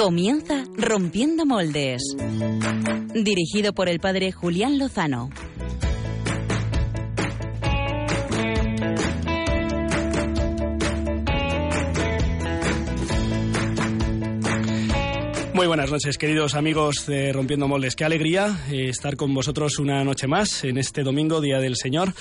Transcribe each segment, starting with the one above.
Comienza Rompiendo Moldes. Dirigido por el padre Julián Lozano. Muy buenas noches, queridos amigos de Rompiendo Moldes. Qué alegría eh, estar con vosotros una noche más en este domingo, Día del Señor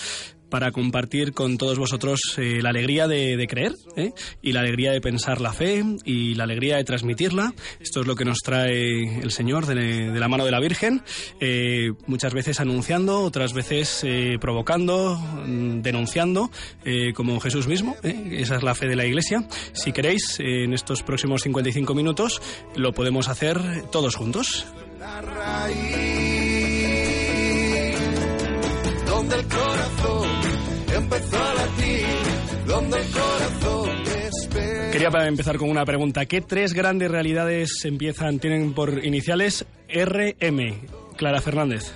para compartir con todos vosotros eh, la alegría de, creer ¿eh? y la alegría de pensar la fe y la alegría de transmitirla. Esto es lo que nos trae el Señor de, la mano de la Virgen, eh, muchas veces anunciando, otras veces provocando, mm, denunciando, como Jesús mismo. Esa es la fe de la Iglesia. Si queréis, en estos próximos 55 minutos lo podemos hacer todos juntos. Quería empezar con una pregunta. ¿Qué tres grandes realidades empiezan, tienen por iniciales RM? Clara Fernández.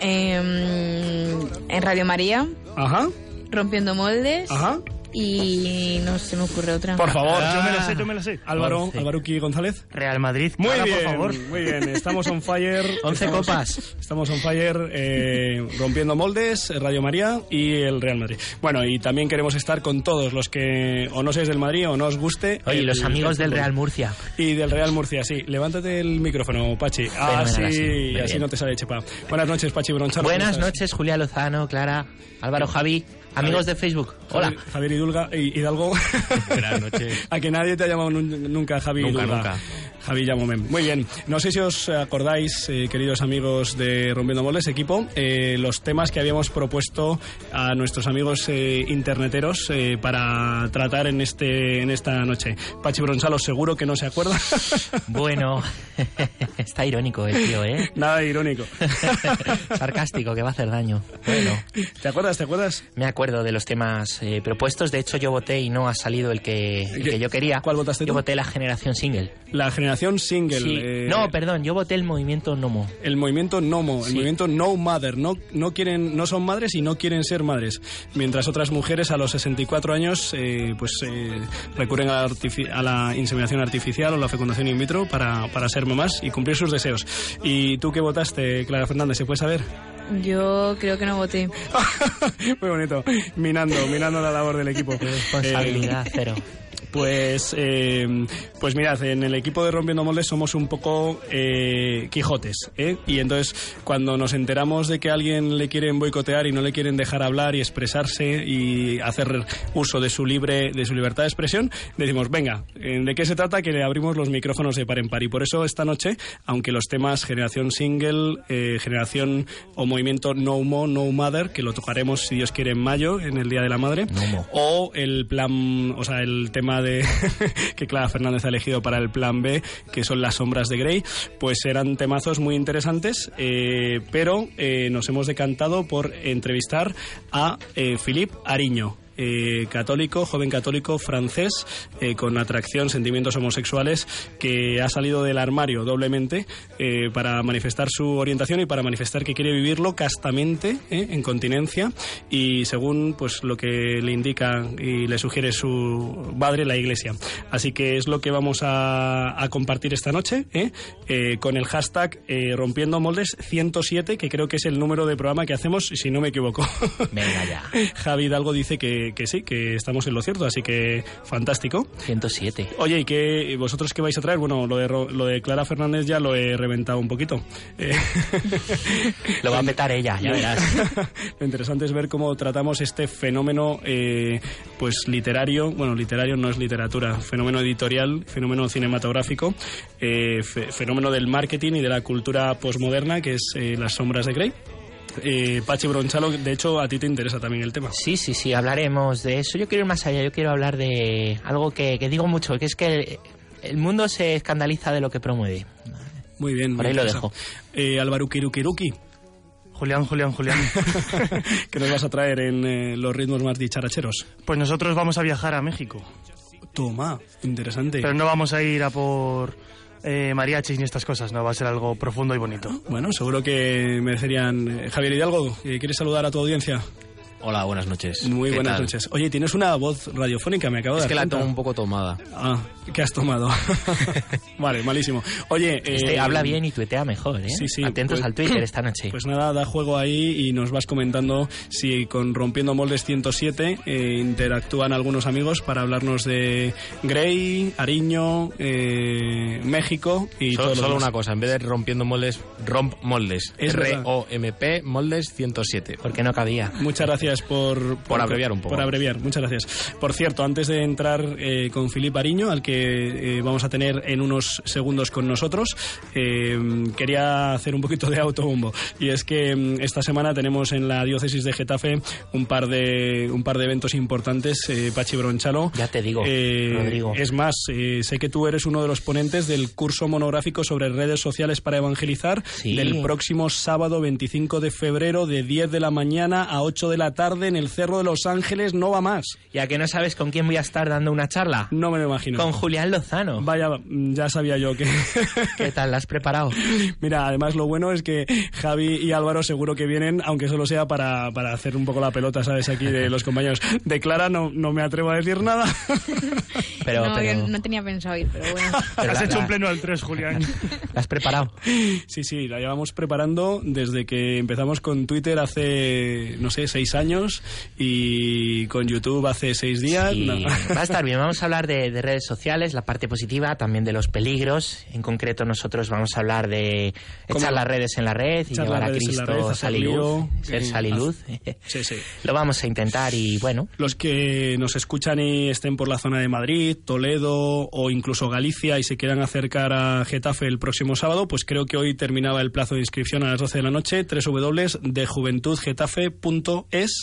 Em, en Radio María. Ajá. Rompiendo moldes. Ajá y no se me ocurre otra. Por favor, yo me la sé, yo me la sé. Álvaro, Álvaroqui González. Real Madrid. Muy bien, por favor. Muy bien, estamos on fire. 11 copas. Estamos on fire eh, rompiendo moldes, Radio María y el Real Madrid. Bueno, y también queremos estar con todos los que o no seáis del Madrid o no os guste. Oye, los amigos del Real Murcia. Y del Real Murcia, sí. Levántate el micrófono, Pachi. Ah, sí, así, así no te sale chepa. Buenas noches, Pachi Bronchano. Buenas noches, Julia Lozano, Clara, Álvaro Javi. Amigos de Facebook, hola. Javier Hidulga, Hidalgo. Buenas noches. A que nadie te ha llamado nunca Javi nunca, Nunca. Javi Llamomen. Muy bien. No sé si os acordáis, eh, queridos amigos de Rompiendo Moles, equipo, eh, los temas que habíamos propuesto a nuestros amigos eh, interneteros para tratar en, este, en esta noche. Pachi Bronsalo, seguro que no se acuerda. bueno, está irónico el tío, ¿eh? Nada irónico. Sarcástico, que va a hacer daño. Bueno. ¿Te acuerdas? ¿Te acuerdas? Me acuerdo de los temas propuestos. De hecho, yo voté y no ha salido el que, que yo quería. ¿Cuál votaste Yo voté la generación single. La generación single. Eh, no, perdón, yo voté el movimiento Nomo. El movimiento Nomo, el movimiento No Mother. No, no, quieren, no son madres y no quieren ser madres. Mientras otras mujeres a los 64 años eh, pues eh, recurren a la, a la, inseminación artificial o la fecundación in vitro para, para ser mamás y cumplir sus deseos. ¿Y tú qué votaste, Clara Fernández? ¿Se puede saber? Yo creo que no voté. Muy bonito. Minando, minando la labor del equipo. Responsabilidad cero. Pues, eh, pues mirad, en el equipo de Rompiendo Moldes somos un poco eh, Quijotes, ¿eh? Y entonces, cuando nos enteramos de que a alguien le quieren boicotear y no le quieren dejar hablar y expresarse y hacer uso de su libre, de su libertad de expresión, decimos, venga, ¿de qué se trata? Que le abrimos los micrófonos de par en par. Y por eso esta noche, aunque los temas generación single, generación o movimiento No Mo, No Mother, que lo tocaremos si Dios quiere en mayo, en el Día de la Madre, o el plan, o sea, el tema de que Clara Fernández ha elegido para el plan B, que son las sombras de Grey, pues eran temazos muy interesantes, eh, pero eh, nos hemos decantado por entrevistar a eh, Philippe Ariño. Eh, católico, joven católico francés, eh, con atracción, sentimientos homosexuales, que ha salido del armario doblemente eh, para manifestar su orientación y para manifestar que quiere vivirlo castamente, en continencia, y según pues lo que le indica y le sugiere su padre, la Iglesia. Así que es lo que vamos a, a compartir esta noche, con el hashtag Rompiendo Moldes 107, que creo que es el número de programa que hacemos, si no me equivoco. Venga ya. Javi Hidalgo dice que que, sí, que estamos en lo cierto, así que fantástico. 107. Oye, ¿y qué, vosotros qué vais a traer? Bueno, lo de, lo de Clara Fernández ya lo he reventado un poquito. Eh, lo va a meter ella, ya verás. lo interesante es ver cómo tratamos este fenómeno eh, pues literario, bueno, literario no es literatura, fenómeno editorial, fenómeno cinematográfico, eh, fenómeno del marketing y de la cultura posmoderna, que es Las sombras de Grey. Eh, Pachi Bronchalo, de hecho, a ti te interesa también el tema. Sí, sí, sí, hablaremos de eso. Yo quiero ir más allá, yo quiero hablar de algo que, digo mucho, que es que el, mundo se escandaliza de lo que promueve. Muy bien. Por ahí lo dejo. Eh, Álvaro Kirukiruki. Julián, Julián, Julián. ¿Qué nos vas a traer en eh, los ritmos más dicharacheros? Pues nosotros vamos a viajar a México. Toma, interesante. Pero no vamos a ir a por eh, mariachis ni estas cosas, ¿no? Va a ser algo profundo y bonito. Bueno, seguro que merecerían. Eh, Javier Hidalgo, ¿quieres saludar a tu audiencia? Hola, buenas noches. Muy ¿Qué buenas tal? noches. Oye, tienes una voz radiofónica, me acabo de Es dar que la cuenta. tengo un poco tomada. Ah, ¿qué has tomado? vale, malísimo. Oye, Este eh, habla bien y tuitea mejor, ¿eh? Sí, sí, Atentos pues- al Twitter esta noche. Pues nada, da juego ahí y nos vas comentando si con Rompiendo Moldes 107 eh, interactúan algunos amigos para hablarnos de Grey, Ariño, eh, México y Solo, todo lo solo una cosa, en vez de rompiendo moldes, romp moldes. Es. R-O-M-P moldes 107. Porque no cabía. Muchas gracias por, Por abreviar un poco. Por abreviar, muchas gracias. Por cierto, antes de entrar eh, con Filip Ariño, al que eh, vamos a tener en unos segundos con nosotros, eh, quería hacer un poquito de autobombo. Y es que mm, esta semana tenemos en la diócesis de Getafe un par de, un par de eventos importantes, Pachi Bronchalo. Ya te digo, Rodrigo. Es más, sé que tú eres uno de los ponentes del curso monográfico sobre redes sociales para evangelizar Sí. del próximo sábado 25 de febrero de 10 de la mañana a 8 de la tarde en el Cerro de los Ángeles. No va más. Ya que no sabes con quién voy a estar dando una charla. No me lo imagino. Con Julián Lozano. Vaya, mm, ya sabía yo que... ¿Qué tal? ¿La has preparado? Mira, además lo bueno es que Javi y Álvaro seguro que vienen, aunque solo sea para, para hacer un poco la pelota, ¿sabes? Aquí de los compañeros. De Clara no, no me atrevo a decir nada. Pero, no, pero, yo no tenía pensado ir, pero bueno. pero Has la- hecho la- un pleno al 3, Julián. ¿La has preparado? Sí, sí, la llevamos preparando desde que empezamos con Twitter hace, no sé, seis años y con YouTube hace seis días. Sí, No. va a estar bien. Vamos a hablar de, de redes sociales, la parte positiva, también de los peligros. En concreto, nosotros vamos a hablar de ¿Cómo? echar las redes en la red y llevar a Cristo sal y luz, ser sal y luz. Sí, sí. Lo vamos a intentar y bueno, Los que nos escuchan y estén por la zona de Madrid, Toledo o incluso Galicia y se quieran acercar a Getafe el próximo sábado, pues creo que hoy terminaba el plazo de inscripción a las 12 de la noche, www.dejuventudgetafe.es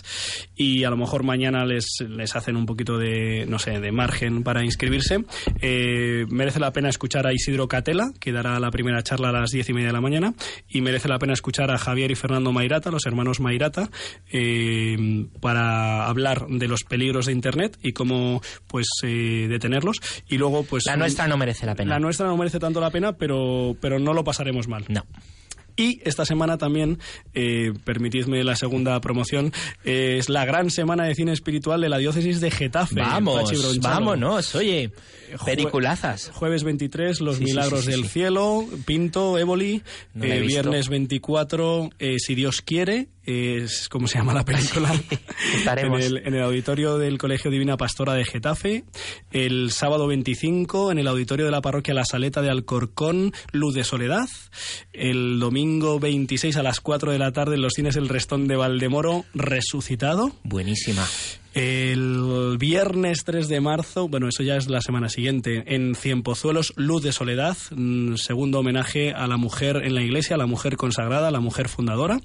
y a lo mejor mañana les, les hacen un poquito de, no sé, de margen para inscribirse. Eh, merece la pena escuchar a Isidro Catela, que dará la primera charla a las 10 y media de la mañana, y merece la pena escuchar a Javier y Fernando Mairata, los hermanos Mairata, eh, para hablar de los peligros de Internet y cómo pues eh, detenerlos. Y luego, pues. la nuestra no merece la pena. La nuestra no merece tanto la pena, pero, pero no lo pasaremos mal. No. Y esta semana también, eh, permitidme la segunda promoción, eh, es la gran semana de cine espiritual de la diócesis de Getafe. Vamos, vámonos, oye, Jue- peliculazas. Jueves 23, Los Sí, Milagros sí, sí, del. Cielo, Pinto, Éboli. No Eh, viernes 24, eh, Si Dios quiere, es como se llama la película. En el, en el auditorio del Colegio Divina Pastora de Getafe. El sábado 25, en el auditorio de la parroquia La Saleta de Alcorcón, Luz de Soledad. El domingo 26 a las 4 de la tarde, en los cines El Restón de Valdemoro, Resucitado. Buenísima. El viernes 3 de marzo, bueno, eso ya es la semana siguiente, en Cienpozuelos, Luz de Soledad, mm, segundo homenaje a la mujer en la iglesia, a la mujer consagrada, a la mujer fundadora.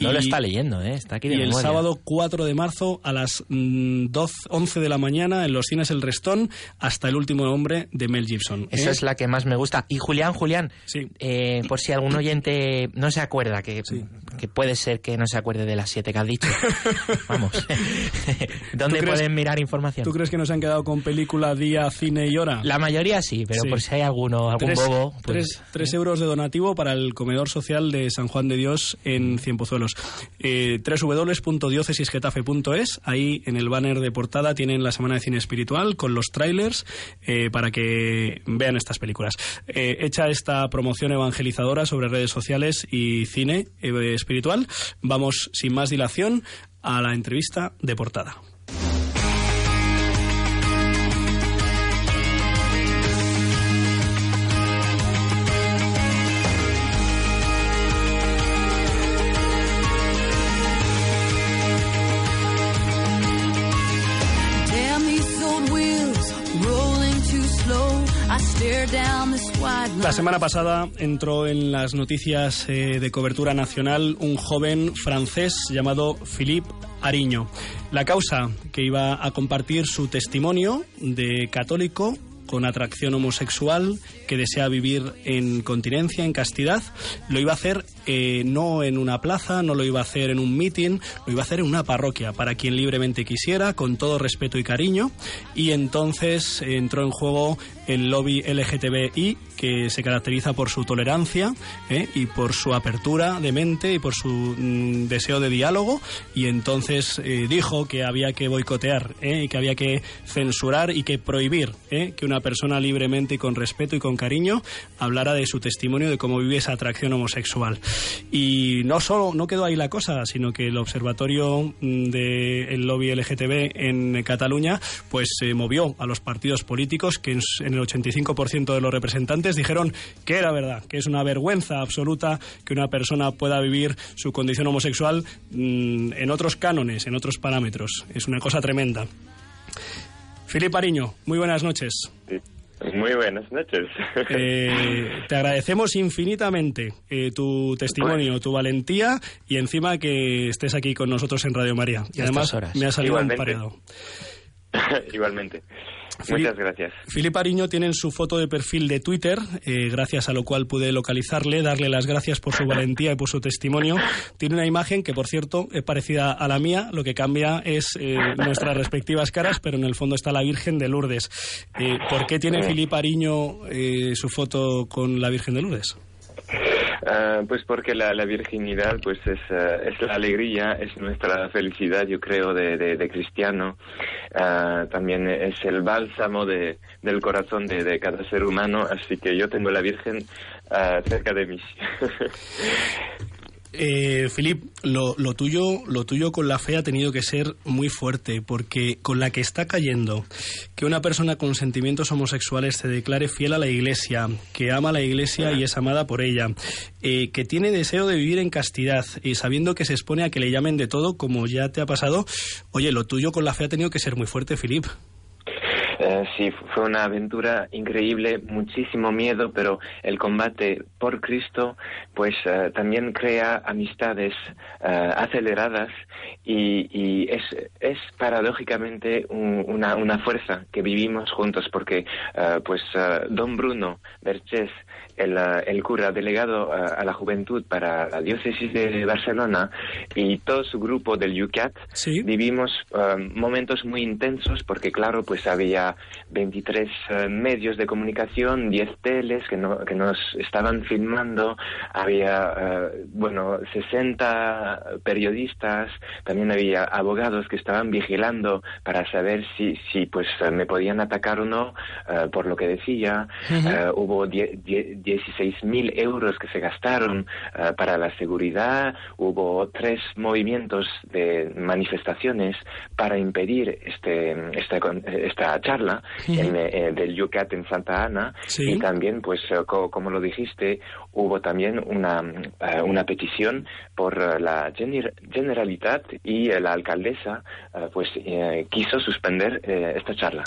No Y- lo está leyendo, ¿eh? Está aquí de y el memoria. sábado 4 de marzo a las mm, 12, 11 de la mañana en los cines El Restón hasta el último hombre de Mel Gibson. Esa ¿eh? es la que más me gusta. Y Julián, Julián, Sí. eh, por si algún oyente no se acuerda, que, que puede ser que no se acuerde de las siete que has dicho. Vamos. ¿Dónde ¿Tú crees- pueden mirar información? ¿Tú crees que nos han quedado con película, día, cine y hora? La mayoría sí, pero Sí. por si hay alguno, algún Tres, bobo. Pues, tres- tres euros de donativo para el comedor social de San Juan de Dios en Cienpozuelos. Eh, www.diocesisgetafe.es. Ahí en el banner de portada tienen la semana de cine espiritual con los trailers eh, para que vean estas películas. Eh, hecha esta promoción evangelizadora sobre redes sociales y cine eh, espiritual, vamos sin más dilación a la entrevista de portada. La semana pasada entró en las noticias eh, de cobertura nacional un joven francés llamado Philippe Ariño. La causa que iba a compartir su testimonio de católico con atracción homosexual que desea vivir en continencia, en castidad, lo iba a hacer eh, no en una plaza, no lo iba a hacer en un meeting, lo iba a hacer en una parroquia, para quien libremente quisiera, con todo respeto y cariño. Y entonces entró en juego el lobby LGTBI, que se caracteriza por su tolerancia ¿eh? y por su apertura de mente y por su mm, deseo de diálogo. Y entonces eh, dijo que había que boicotear ¿eh? y que había que censurar y que prohibir que una persona libremente y con respeto y con cariño hablara de su testimonio de cómo vive esa atracción homosexual. Y no solo no quedó ahí la cosa, sino que el observatorio mm, del lobby LGTB en Cataluña pues se movió a los partidos políticos que en el 85% de los representantes dijeron que era verdad, que es una vergüenza absoluta que una persona pueda vivir su condición homosexual mm, en otros cánones, en otros parámetros. Es una cosa tremenda. Filipe Ariño, muy buenas noches. Muy buenas noches. Eh, te agradecemos infinitamente eh, tu testimonio, tu valentía y encima que estés aquí con nosotros en Radio María. Y además horas. me ha salido un Igualmente. pareado. Igualmente. Fili- Muchas gracias. Filipe Ariño tiene en su foto de perfil de Twitter, eh, gracias a lo cual pude localizarle, darle las gracias por su valentía y por su testimonio. Tiene una imagen que, por cierto, es parecida a la mía, lo que cambia es eh, nuestras respectivas caras, pero en el fondo está la Virgen de Lourdes. Eh, ¿Por qué tiene Filipe Ariño su foto con la Virgen de Lourdes? Ah, pues porque la, la virginidad pues es, eh, es la alegría, es nuestra felicidad, yo creo, de, de, cristiano. Ah, también es el bálsamo de, del corazón de, de cada ser humano, así que yo tengo la Virgen ah, cerca de mí. Eh, Filip, lo, lo tuyo, lo tuyo con la fe ha tenido que ser muy fuerte, porque con la que está cayendo, que una persona con sentimientos homosexuales se declare fiel a la Iglesia, que ama a la Iglesia y es amada por ella, eh, que tiene deseo de vivir en castidad y sabiendo que se expone a que le llamen de todo, como ya te ha pasado, oye, lo tuyo con la fe ha tenido que ser muy fuerte, Filip. Eh, sí, fue una aventura increíble, muchísimo miedo, pero el combate por Cristo, pues eh, también crea amistades eh, aceleradas y, y es, es paradójicamente un- una, una fuerza que vivimos juntos, porque pues Don Bruno Berches, el, el cura delegado eh, a la juventud para la diócesis de Barcelona y todo su grupo del UCAT, Sí. vivimos eh, momentos muy intensos porque claro pues había 23 eh, medios de comunicación 10 teles que, no- que nos estaban filmando había eh, bueno 60 periodistas también había abogados que estaban vigilando para saber si si pues me podían atacar o no por lo que decía Eh, hubo 16 mil euros que se gastaron eh, para la seguridad hubo tres movimientos de manifestaciones para impedir este esta, esta charla en, eh, del UCAT en Santa Ana. Sí. y también pues eh, co- como lo dijiste hubo también una eh, una petición por la Gener- Generalitat y la alcaldesa pues quiso suspender esta charla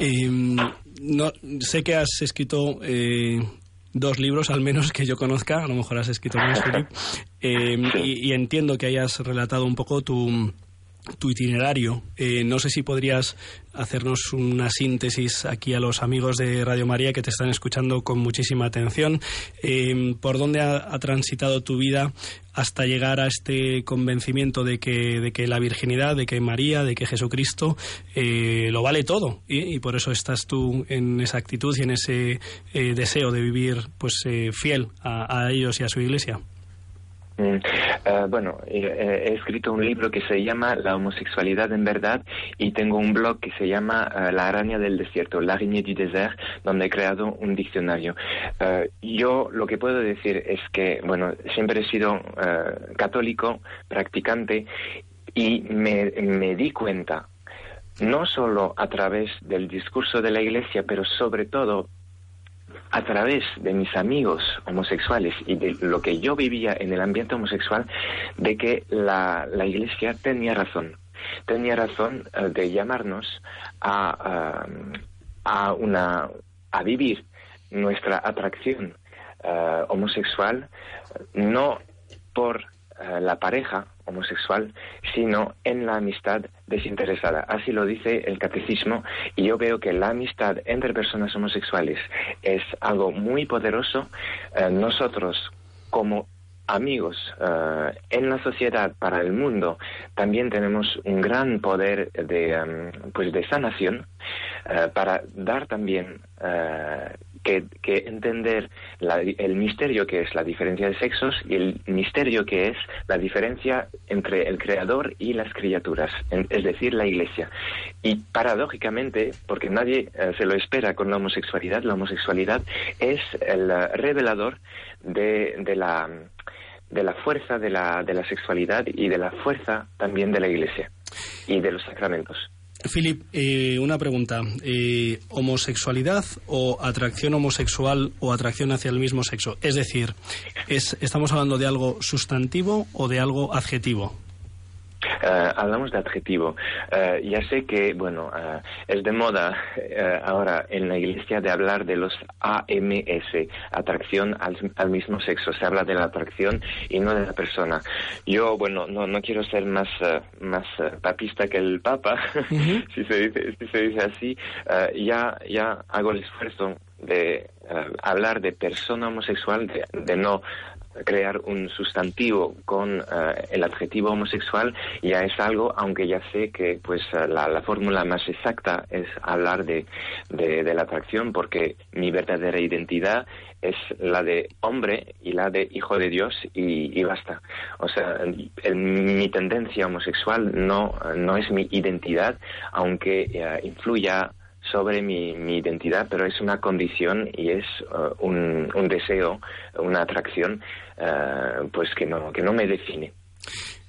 Eh, no, sé que has escrito eh, dos libros, al menos que yo conozca, a lo mejor has escrito más, Filip, Eh, y, y entiendo que hayas relatado un poco tu, tu itinerario. Eh, no sé si podrías hacernos una síntesis aquí a los amigos de Radio María que te están escuchando con muchísima atención. Eh, ¿Por dónde ha, transitado tu vida hasta llegar a este convencimiento de que, de que la virginidad, de que María, de que Jesucristo eh, lo vale todo? Y, por eso estás tú en esa actitud y en ese eh, deseo de vivir pues fiel a ellos y a su iglesia. Mm, eh, bueno, eh, eh, he escrito un libro que se llama La homosexualidad en verdad y tengo un blog que se llama La araña del desierto, L'araignée du désert, donde he creado un diccionario. Yo lo que puedo decir es que, bueno, siempre he sido católico, practicante y me, me di cuenta, no solo a través del discurso de la Iglesia, pero sobre todo a través de mis amigos homosexuales y de lo que yo vivía en el ambiente homosexual, de que la, la Iglesia tenía razón. Tenía razón eh, de llamarnos a, a, a una, a vivir nuestra atracción eh, homosexual, no por eh, la pareja homosexual, sino en la amistad desinteresada. Así lo dice el catecismo y yo veo que la amistad entre personas homosexuales es algo muy poderoso. Eh, nosotros, como amigos eh, en la sociedad, para el mundo, también tenemos un gran poder de, em, pues de sanación para dar también que, entender la- el misterio que es la diferencia de sexos y el misterio que es la diferencia entre el creador y las criaturas, es decir, la iglesia. Y paradójicamente, porque nadie eh, se lo espera con la homosexualidad, la homosexualidad es el eh, revelador de, de la de la fuerza de la, de la sexualidad y de la fuerza también de la iglesia y de los sacramentos. Philip, eh, una pregunta. Eh, ¿Homosexualidad o atracción homosexual o atracción hacia el mismo sexo? Es decir, es, ¿estamos hablando de algo sustantivo o de algo adjetivo? Eh, hablamos de adjetivo. Eh, ya sé que, bueno, eh, es de moda ahora en la iglesia de hablar de los AMS, atracción al, al mismo sexo. Se habla de la atracción y no de la persona. Yo, bueno, no, no quiero ser más, más papista que el Papa, si, se dice, si se dice así. Ya, ya hago el esfuerzo de hablar de persona homosexual, de, de no crear un sustantivo con eh, el adjetivo homosexual ya es algo, aunque ya sé que pues eh, la, la fórmula más exacta es hablar de, de, la atracción porque mi verdadera identidad es la de hombre y la de hijo de Dios y, y basta. O sea, el- mi tendencia homosexual no, no es mi identidad, aunque eh, influya sobre mi, mi identidad, pero es una condición y es eh, un, un deseo, una atracción, eh, pues que no, que no me define.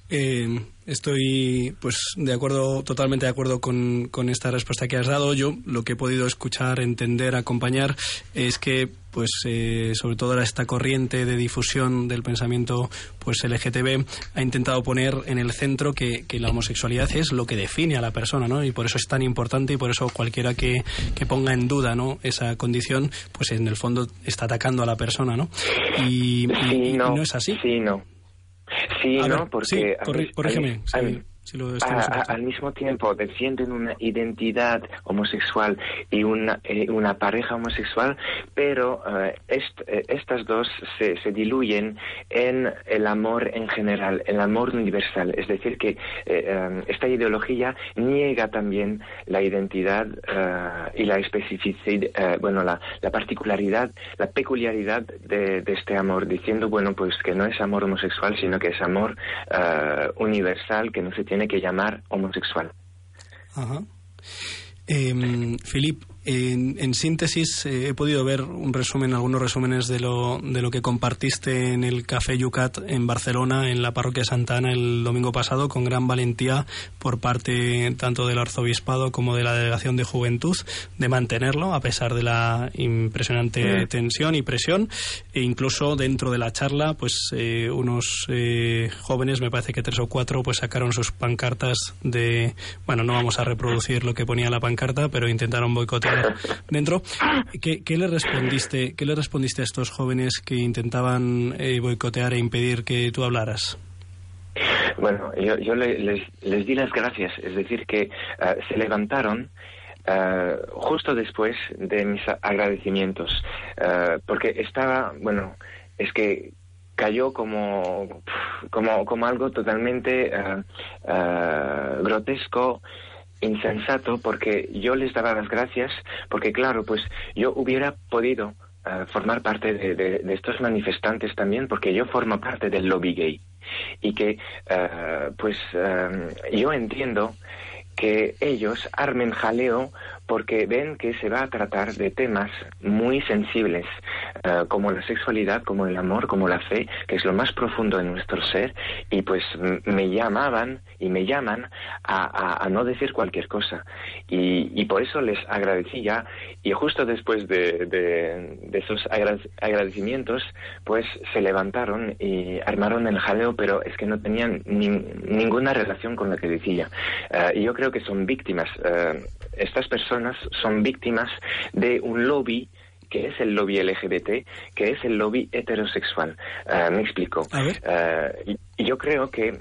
Eh, estoy pues de acuerdo, totalmente de acuerdo con, con esta respuesta que has dado. Yo lo que he podido escuchar, entender, acompañar es que pues eh, sobre todo esta corriente de difusión del pensamiento pues LGTB ha intentado poner en el centro que, que la homosexualidad es lo que define a la persona, ¿no? Y por eso es tan importante y por eso cualquiera que, que ponga en duda, ¿no? Esa condición, pues en el fondo está atacando a la persona, ¿no? Y, Sí, y no. no es así. Sí, no. Sí, A ver, no, porque... sí, corrígeme, sí, si lo a- a- al mismo tiempo defienden una identidad homosexual y una, eh, una pareja homosexual, pero eh, est- eh, estas dos se, se diluyen en el amor en general, el amor universal. Es decir, que eh, eh, esta ideología niega también la identidad eh, y la especificidad, bueno, la, la particularidad, la peculiaridad de, de este amor, diciendo, bueno, pues que no es amor homosexual, sino que es amor universal, que no se tiene que llamar homosexual. Ajá. Eh, Filip, en, en síntesis, eh, he podido ver un resumen, algunos resúmenes de lo, de lo que compartiste en el Café Yucat en Barcelona, en la parroquia Santa Ana, el domingo pasado, con gran valentía por parte tanto del arzobispado como de la delegación de juventud, de mantenerlo a pesar de la impresionante Mm. tensión y presión. E incluso dentro de la charla, pues eh, unos eh, jóvenes, me parece que tres o cuatro, pues sacaron sus pancartas de, bueno, no vamos a reproducir lo que ponía la pancarta, pero intentaron boicotear dentro. ¿Qué, le respondiste? ¿Qué le respondiste a estos jóvenes que intentaban eh, boicotear e impedir que tú hablaras? Bueno, yo, le- les, di las gracias, es decir, que eh, se levantaron eh, justo después de mis agradecimientos, eh, porque estaba, bueno, es que cayó como, como, como algo totalmente grotesco, insensato, porque yo les daba las gracias, porque claro, pues yo hubiera podido eh, formar parte de, estos manifestantes también, porque yo formo parte del lobby gay. Y que eh, pues eh, yo entiendo que ellos armen jaleo porque ven que se va a tratar de temas muy sensibles eh, como la sexualidad, como el amor, como la fe, que es lo más profundo de nuestro ser y pues me llamaban y me llaman a, no decir cualquier cosa. Y, y por eso les agradecí ya y justo después de, de- esos agra- agradecimientos pues se levantaron y armaron el jaleo pero es que no tenían nin- ninguna relación con lo que decía. Eh, y yo creo que son víctimas eh, estas personas son víctimas de un lobby que es el lobby LGBT, que es el lobby heterosexual. Eh, me explico. A ver. Y, y yo creo que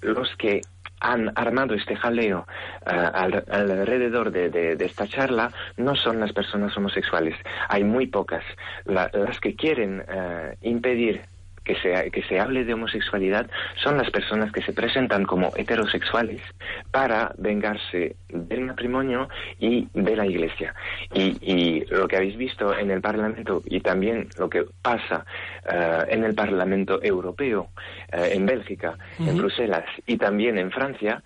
los que han armado este jaleo al- alrededor de, de- de esta charla no son las personas homosexuales. Hay muy pocas. La- las que quieren impedir que se, que se hable de homosexualidad son las personas que se presentan como heterosexuales para vengarse del matrimonio y de la iglesia. Y, y lo que habéis visto en el Parlamento y también lo que pasa eh, en el Parlamento Europeo, eh, en Bélgica, en Bruselas y también en Francia,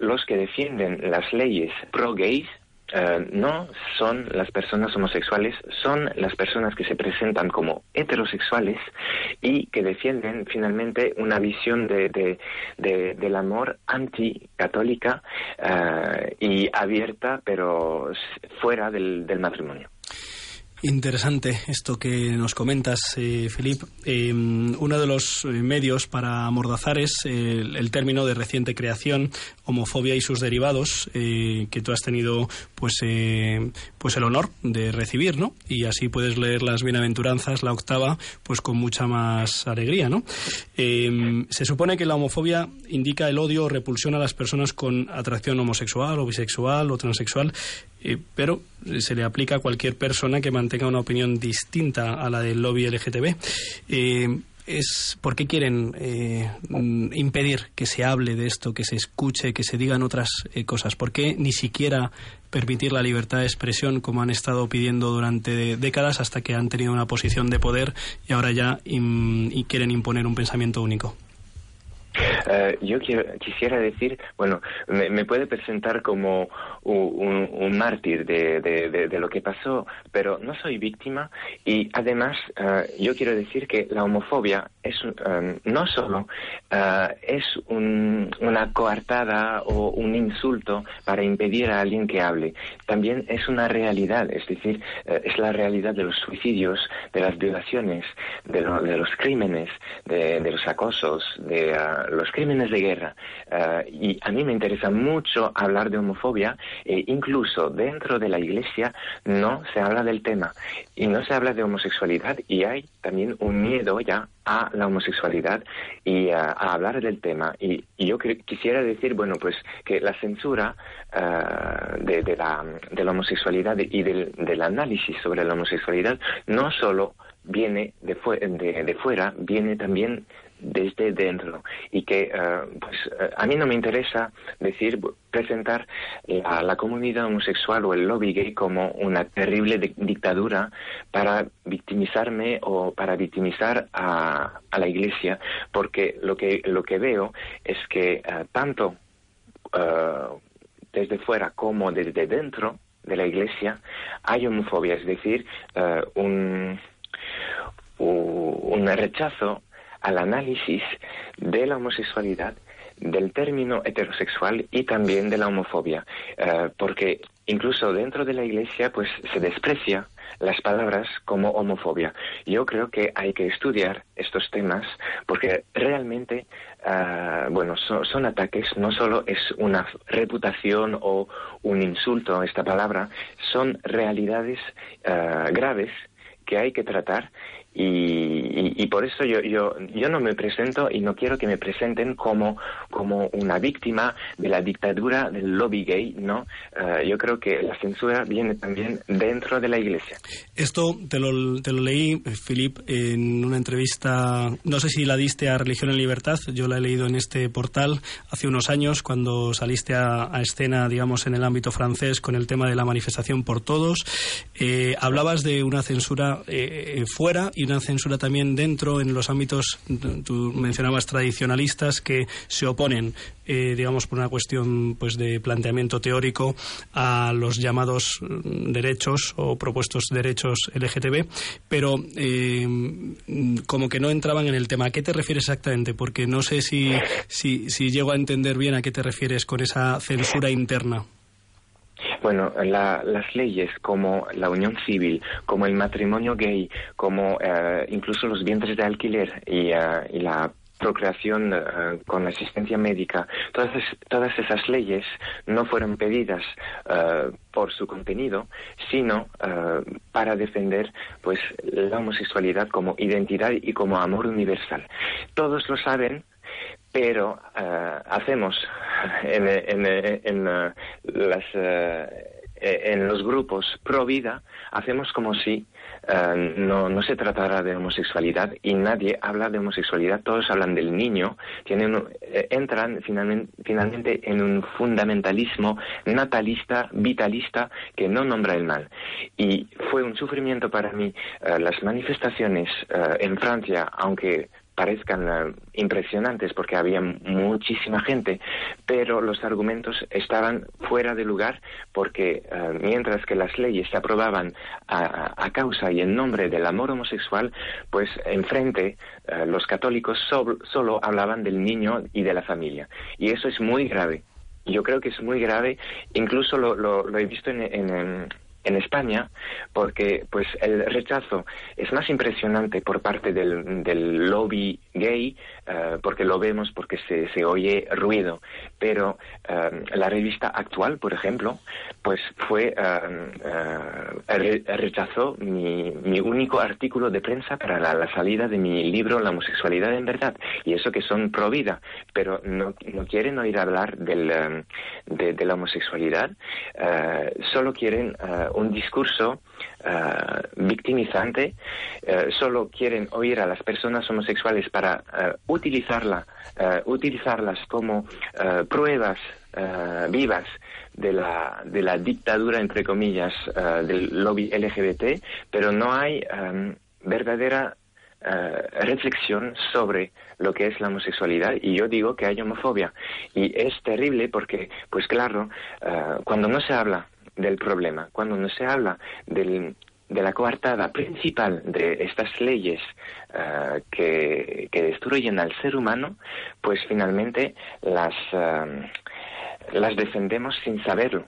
los que defienden las leyes pro-gays eh, no son las personas homosexuales, son las personas que se presentan como heterosexuales y que defienden finalmente una visión de, de- de- del amor anticatólica eh, y abierta, pero fuera del, del matrimonio. Interesante esto que nos comentas, eh, Filip. Eh, uno de los eh, medios para amordazar es eh, el, término de reciente creación, homofobia y sus derivados, que tú has tenido pues, pues el honor de recibir, ¿no? Y así puedes leer las bienaventuranzas, la octava, pues con mucha más alegría, ¿no? Se supone que la homofobia indica el odio o repulsión a las personas con atracción homosexual o bisexual o transexual, pero se le aplica a cualquier persona que mantenga una opinión distinta a la del lobby LGTB. Eh, es por qué quieren eh, mm, impedir que se hable de esto, que se escuche, que se digan otras eh, cosas. ¿Por qué ni siquiera permitir la libertad de expresión como han estado pidiendo durante décadas hasta que han tenido una posición de poder y ahora ya quieren imponer un pensamiento único? Eh, yo quiero- quisiera decir, bueno, me, me puede presentar como un, un mártir de, de- lo que pasó, pero no soy víctima y además eh, yo quiero decir que la homofobia es eh, no solo eh, es un- una coartada o un insulto para impedir a alguien que hable, también es una realidad, es decir, es la realidad de los suicidios, de las violaciones, de, lo- de los crímenes, de, de los acosos, de ah, los crímenes de guerra. Ah, y a mí me interesa mucho hablar de homofobia, e incluso dentro de la iglesia no se habla del tema y no se habla de homosexualidad y hay también un miedo ya a la homosexualidad y a, a hablar del tema. Y, y yo quisiera decir, bueno, pues que la censura ah, de, la, de la homosexualidad y del, del análisis sobre la homosexualidad no solo viene de, fue- de, de fuera, viene también desde dentro. Y que eh, pues eh, a mí no me interesa decir presentar a la comunidad homosexual o el lobby gay como una terrible di- dictadura para victimizarme o para victimizar a, a la iglesia porque lo que lo que veo es que eh, tanto eh, desde fuera como desde dentro de la iglesia hay homofobia es decir eh, un un rechazo al análisis de la homosexualidad, del término heterosexual y también de la homofobia, Eh, porque incluso dentro de la Iglesia pues se desprecia las palabras como homofobia. Yo creo que hay que estudiar estos temas porque realmente, ah, bueno, so- son ataques, no solo es una reputación o un insulto a esta palabra, son realidades ah, graves que hay que tratar y, por eso yo, yo, yo no me presento y no quiero que me presenten como, como una víctima de la dictadura del lobby gay, ¿no? Eh, yo creo que la censura viene también dentro de la iglesia. Esto te lo, te lo leí, Filip, en una entrevista, no sé si la diste a Religión en Libertad, yo la he leído en este portal hace unos años cuando saliste a, escena, digamos, en el ámbito francés con el tema de la manifestación por todos. Eh, hablabas de una censura eh, fuera una censura también dentro en los ámbitos, tú mencionabas tradicionalistas que se oponen, eh, digamos, por una cuestión pues de planteamiento teórico a los llamados mm, derechos o propuestos derechos LGTB, pero eh, como que no entraban en el tema. ¿A qué te refieres exactamente? Porque no sé si, si, si llego a entender bien a qué te refieres con esa censura interna. Bueno, la- las leyes como la unión civil, como el matrimonio gay, como eh, incluso los vientres de alquiler y, eh, y la procreación eh, con asistencia médica, todas, todas esas leyes no fueron pedidas eh, por su contenido, sino eh, para defender pues la homosexualidad como identidad y como amor universal. Todos lo saben, pero eh, hacemos en, en- en, eh, las, eh, en los grupos pro vida hacemos como si eh, no, no se tratara de homosexualidad y nadie habla de homosexualidad, todos hablan del niño, tienen, entran finalmente, finalmente en un fundamentalismo natalista, vitalista, que no nombra el mal. Y fue un sufrimiento para mí las manifestaciones eh, en Francia, aunque parezcan impresionantes porque había muchísima gente, pero los argumentos estaban fuera de lugar porque eh, mientras que las leyes se aprobaban a, a causa y en nombre del amor homosexual, pues enfrente eh, los católicos sol- solo hablaban del niño y de la familia. Y eso es muy grave. Yo creo que es muy grave, incluso lo, lo- lo he visto en, en- en- en España, porque pues el rechazo es más impresionante por parte del, del lobby gay, eh, porque lo vemos, porque se, oye ruido. Pero eh, la revista actual, por ejemplo, pues fue eh, re- rechazó mi, mi único artículo de prensa para la, salida de mi libro La homosexualidad en verdad, y eso que son pro vida, pero no, no quieren oír hablar del, de, de la homosexualidad, solo quieren un discurso eh, victimizante, eh, solo quieren oír a las personas homosexuales para eh, utilizarla, eh, utilizarlas como eh, pruebas eh, vivas de la, de la dictadura, entre comillas, eh, del lobby LGBT, pero no hay eh, verdadera eh, reflexión sobre lo que es la homosexualidad y yo digo que hay homofobia. Y es terrible porque pues claro eh, cuando no se habla del problema. Cuando no se habla del, de la coartada principal de estas leyes eh, que, que destruyen al ser humano pues finalmente las eh, las defendemos sin saberlo.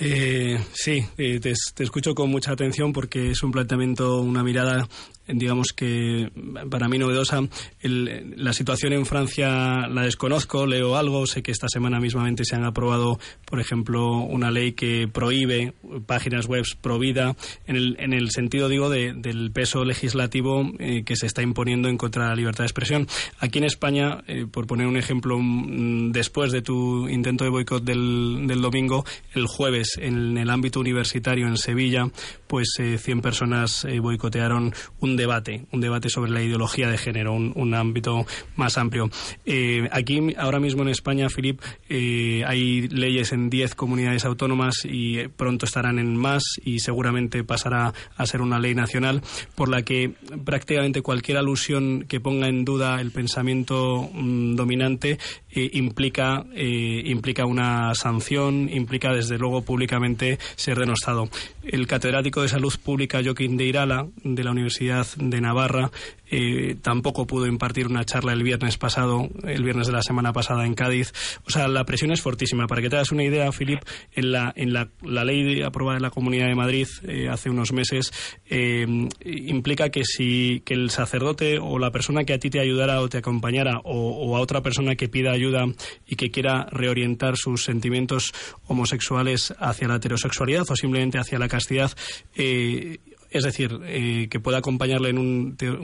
Eh, sí, eh, te escucho con mucha atención porque es un planteamiento, una mirada, digamos que para mí novedosa. El- la situación en Francia la desconozco, leo algo, sé que esta semana mismamente se han aprobado, por ejemplo, una ley que prohíbe páginas web pro vida, en el, en el sentido, digo, de- del peso legislativo eh, que se está imponiendo en contra de la libertad de expresión. Aquí en España, eh, por poner un ejemplo, mm, después de tu intento de boicot del, del domingo, el jueves en el ámbito universitario en Sevilla, pues eh, 100 personas eh, boicotearon un debate, un debate sobre la ideología de género, un, ámbito más amplio. Eh, aquí, ahora mismo en España, Filip, eh, hay leyes en 10 comunidades autónomas y eh, pronto estarán en más y seguramente pasará a ser una ley nacional por la que prácticamente cualquier alusión que ponga en duda el pensamiento mm, dominante implica, implica una sanción, implica desde luego públicamente ser denostado. El catedrático de Salud Pública Joaquín de Irala, de la Universidad de Navarra, eh, tampoco pudo impartir una charla el viernes pasado, el viernes de la semana pasada en Cádiz. O sea, la presión es fortísima. Para que te hagas una idea, Filip, en la, en la, la ley aprobada en la Comunidad de Madrid eh, hace unos meses eh, implica que si que el sacerdote o la persona que a ti te ayudara o te acompañara o, a otra persona que pida ayuda y que quiera reorientar sus sentimientos homosexuales hacia la heterosexualidad o simplemente hacia la castidad, es decir, eh, que pueda acompañarle en un, un-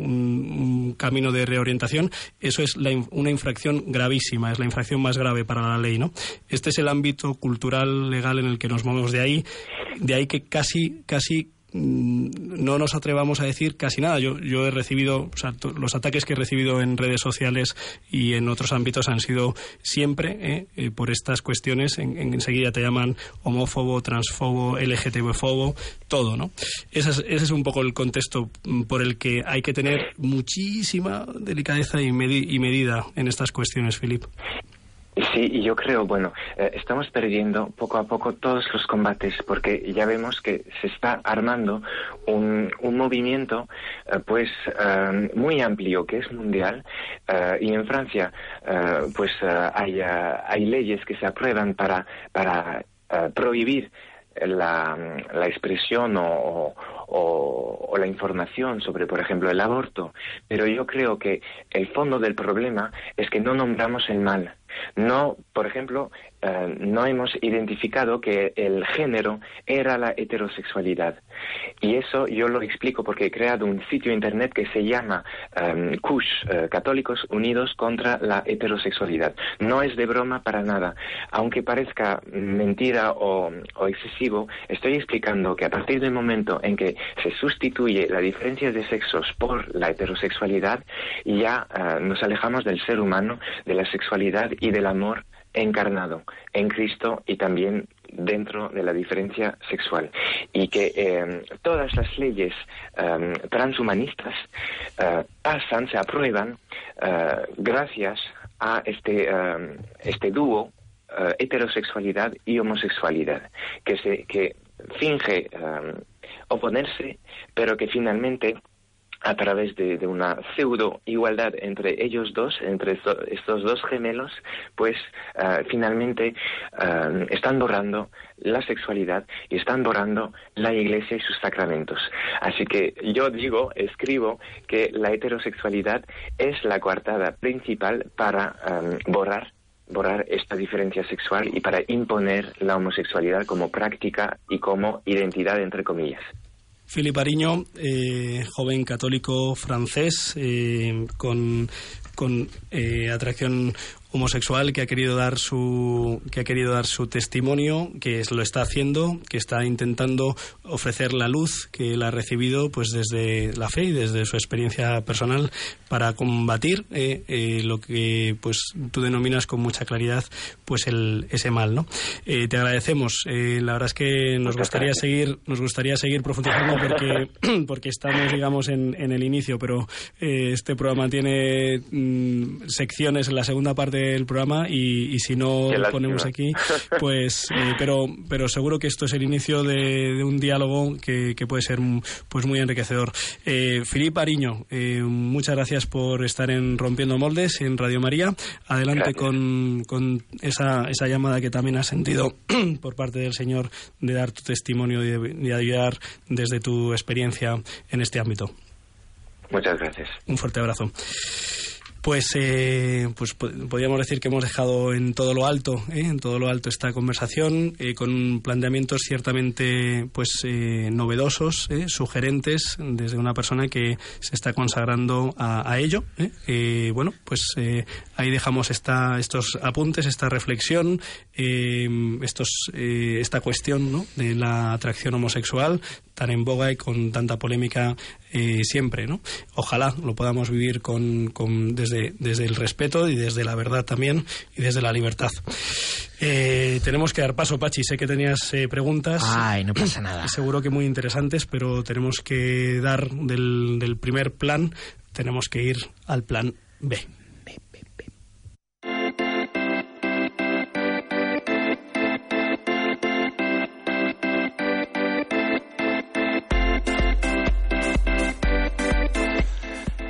un camino de reorientación, eso es la una infracción gravísima, es la infracción más grave para la ley, ¿no? Este es el ámbito cultural, legal en el que nos movemos de ahí, de ahí que casi, casi no nos atrevamos a decir casi nada. Yo, yo he recibido, los ataques que he recibido en redes sociales y en otros ámbitos han sido siempre eh, eh, por estas cuestiones. En, en- enseguida te llaman homófobo, transfobo, LGTB-fobo, todo, ¿no? Ese es, ese es un poco el contexto mm, por el que hay que tener muchísima delicadeza y, medi- y medida en estas cuestiones, Filip. Sí, y yo creo, bueno, eh, estamos perdiendo poco a poco todos los combates porque ya vemos que se está armando un, un movimiento eh, pues eh, muy amplio que es mundial eh, y en Francia pues hay, hay leyes que se aprueban para, para prohibir la, la expresión o- o la información sobre, por ejemplo, el aborto. Pero yo creo que el fondo del problema es que no nombramos el mal. No, por ejemplo, eh, no hemos identificado que el género era la heterosexualidad. Y eso yo lo explico porque he creado un sitio internet que se llama CUSH, eh, Católicos Unidos contra la Heterosexualidad. No es de broma para nada. Aunque parezca mentira o, o excesivo, estoy explicando que a partir del momento en que se sustituye la diferencia de sexos por la heterosexualidad, ya eh, nos alejamos del ser humano, de la sexualidad y del amor encarnado en Cristo y también dentro de la diferencia sexual. Y que eh, todas las leyes eh, transhumanistas eh, pasan, se aprueban eh, gracias a este, eh, este dúo eh, heterosexualidad y homosexualidad que, se, que finge oponerse pero que finalmente a través de, una pseudo igualdad entre ellos dos, entre esto- estos dos gemelos, pues eh, finalmente eh, están borrando la sexualidad y están borrando la iglesia y sus sacramentos. Así que yo digo, escribo que la heterosexualidad es la coartada principal para eh, borrar borrar esta diferencia sexual y para imponer la homosexualidad como práctica y como identidad entre comillas. Philip Ariño, eh, joven católico francés eh, con, con eh, atracción homosexual que ha querido dar su que ha querido dar su testimonio que es- lo está haciendo que está intentando ofrecer la luz que él ha recibido pues desde la fe y desde su experiencia personal para combatir eh, eh, lo que pues tú denominas con mucha claridad pues el ese mal no Eh, te agradecemos. Eh, la verdad es que nos gustaría seguir nos gustaría seguir profundizando porque porque estamos digamos en, en el inicio pero este programa tiene mm, secciones en la segunda parte del programa y, y si no lo ponemos aquí pues eh, pero pero seguro que esto es el inicio de, de un diálogo que, que puede ser pues muy enriquecedor eh, Filip Ariño eh, muchas gracias por estar en Rompiendo Moldes en Radio María adelante con, con esa, esa llamada que también has sentido por parte del Señor de dar tu testimonio y de, de ayudar desde tu experiencia en este ámbito. Muchas gracias. Un fuerte abrazo. Pues, eh, pues po- podríamos decir que hemos dejado en todo lo alto, ¿eh? en todo lo alto esta conversación, eh, con planteamientos ciertamente pues eh, novedosos, ¿eh? sugerentes, desde una persona que se está consagrando a, a ello. ¿eh? Bueno, pues ahí dejamos esta, estos apuntes, esta reflexión, estos, esta cuestión ¿no? de la atracción homosexual tan en boga y con tanta polémica eh, siempre, ¿no? Ojalá lo podamos vivir con, con- desde, desde el respeto y desde la verdad también y desde la libertad. Eh, tenemos que dar paso, Pachi. Sé que tenías eh, preguntas. Ay, no pasa nada. Seguro que muy interesantes, pero tenemos que dar del, del primer plan, tenemos que ir al plan B.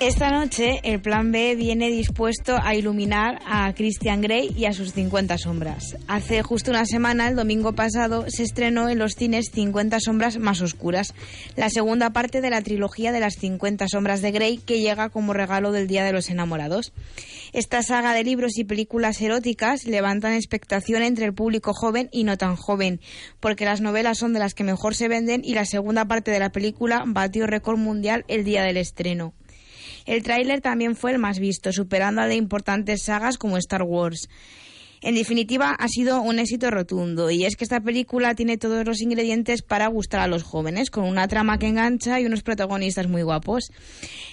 Esta noche el plan B viene dispuesto a iluminar a Christian Grey y a sus 50 sombras. Hace justo una semana, el domingo pasado, se estrenó en los cines 50 sombras más oscuras, la segunda parte de la trilogía de las 50 sombras de Grey que llega como regalo del Día de los Enamorados. Esta saga de libros y películas eróticas levantan expectación entre el público joven y no tan joven, porque las novelas son de las que mejor se venden y la segunda parte de la película batió récord mundial el día del estreno. El tráiler también fue el más visto, superando al de importantes sagas como Star Wars. En definitiva, ha sido un éxito rotundo, y es que esta película tiene todos los ingredientes para gustar a los jóvenes, con una trama que engancha y unos protagonistas muy guapos.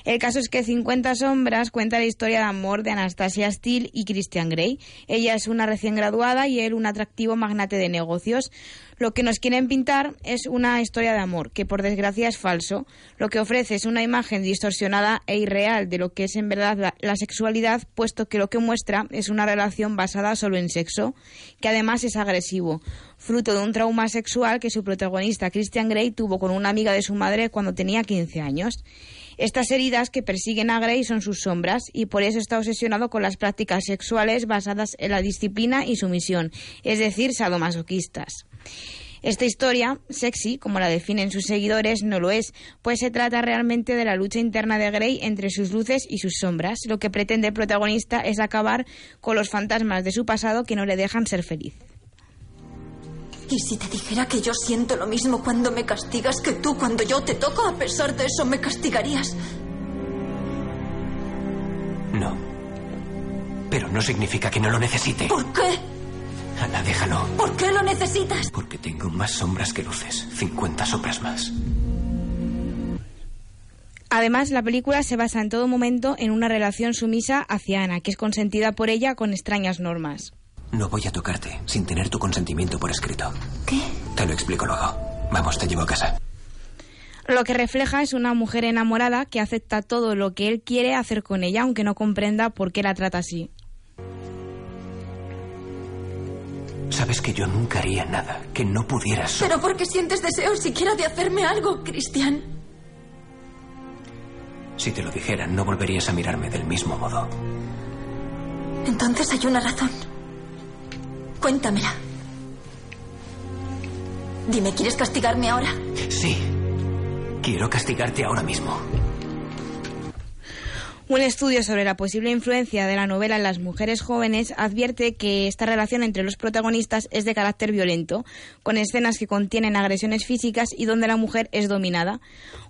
El caso es que 50 sombras cuenta la historia de amor de Anastasia Steele y Christian Grey. Ella es una recién graduada y él un atractivo magnate de negocios. Lo que nos quieren pintar es una historia de amor, que por desgracia es falso. Lo que ofrece es una imagen distorsionada e irreal de lo que es en verdad la, la sexualidad, puesto que lo que muestra es una relación basada solo en sexo, que además es agresivo, fruto de un trauma sexual que su protagonista Christian Grey tuvo con una amiga de su madre cuando tenía 15 años. Estas heridas que persiguen a Grey son sus sombras y por eso está obsesionado con las prácticas sexuales basadas en la disciplina y sumisión, es decir, sadomasoquistas. Esta historia, sexy, como la definen sus seguidores, no lo es, pues se trata realmente de la lucha interna de Grey entre sus luces y sus sombras. Lo que pretende el protagonista es acabar con los fantasmas de su pasado que no le dejan ser feliz. ¿Y si te dijera que yo siento lo mismo cuando me castigas que tú cuando yo te toco? A pesar de eso, ¿me castigarías? No. Pero no significa que no lo necesite. ¿Por qué? Ana, déjalo. ¿Por qué lo necesitas? Porque tengo más sombras que luces. 50 sombras más. Además, la película se basa en todo momento en una relación sumisa hacia Ana, que es consentida por ella con extrañas normas. No voy a tocarte sin tener tu consentimiento por escrito. ¿Qué? Te lo explico luego. Vamos, te llevo a casa. Lo que refleja es una mujer enamorada que acepta todo lo que él quiere hacer con ella, aunque no comprenda por qué la trata así. Sabes que yo nunca haría nada que no pudieras. Pero porque sientes deseo siquiera de hacerme algo, Cristian. Si te lo dijera, no volverías a mirarme del mismo modo. Entonces hay una razón. Cuéntamela. Dime, ¿quieres castigarme ahora? Sí. Quiero castigarte ahora mismo. Un estudio sobre la posible influencia de la novela en las mujeres jóvenes advierte que esta relación entre los protagonistas es de carácter violento, con escenas que contienen agresiones físicas y donde la mujer es dominada.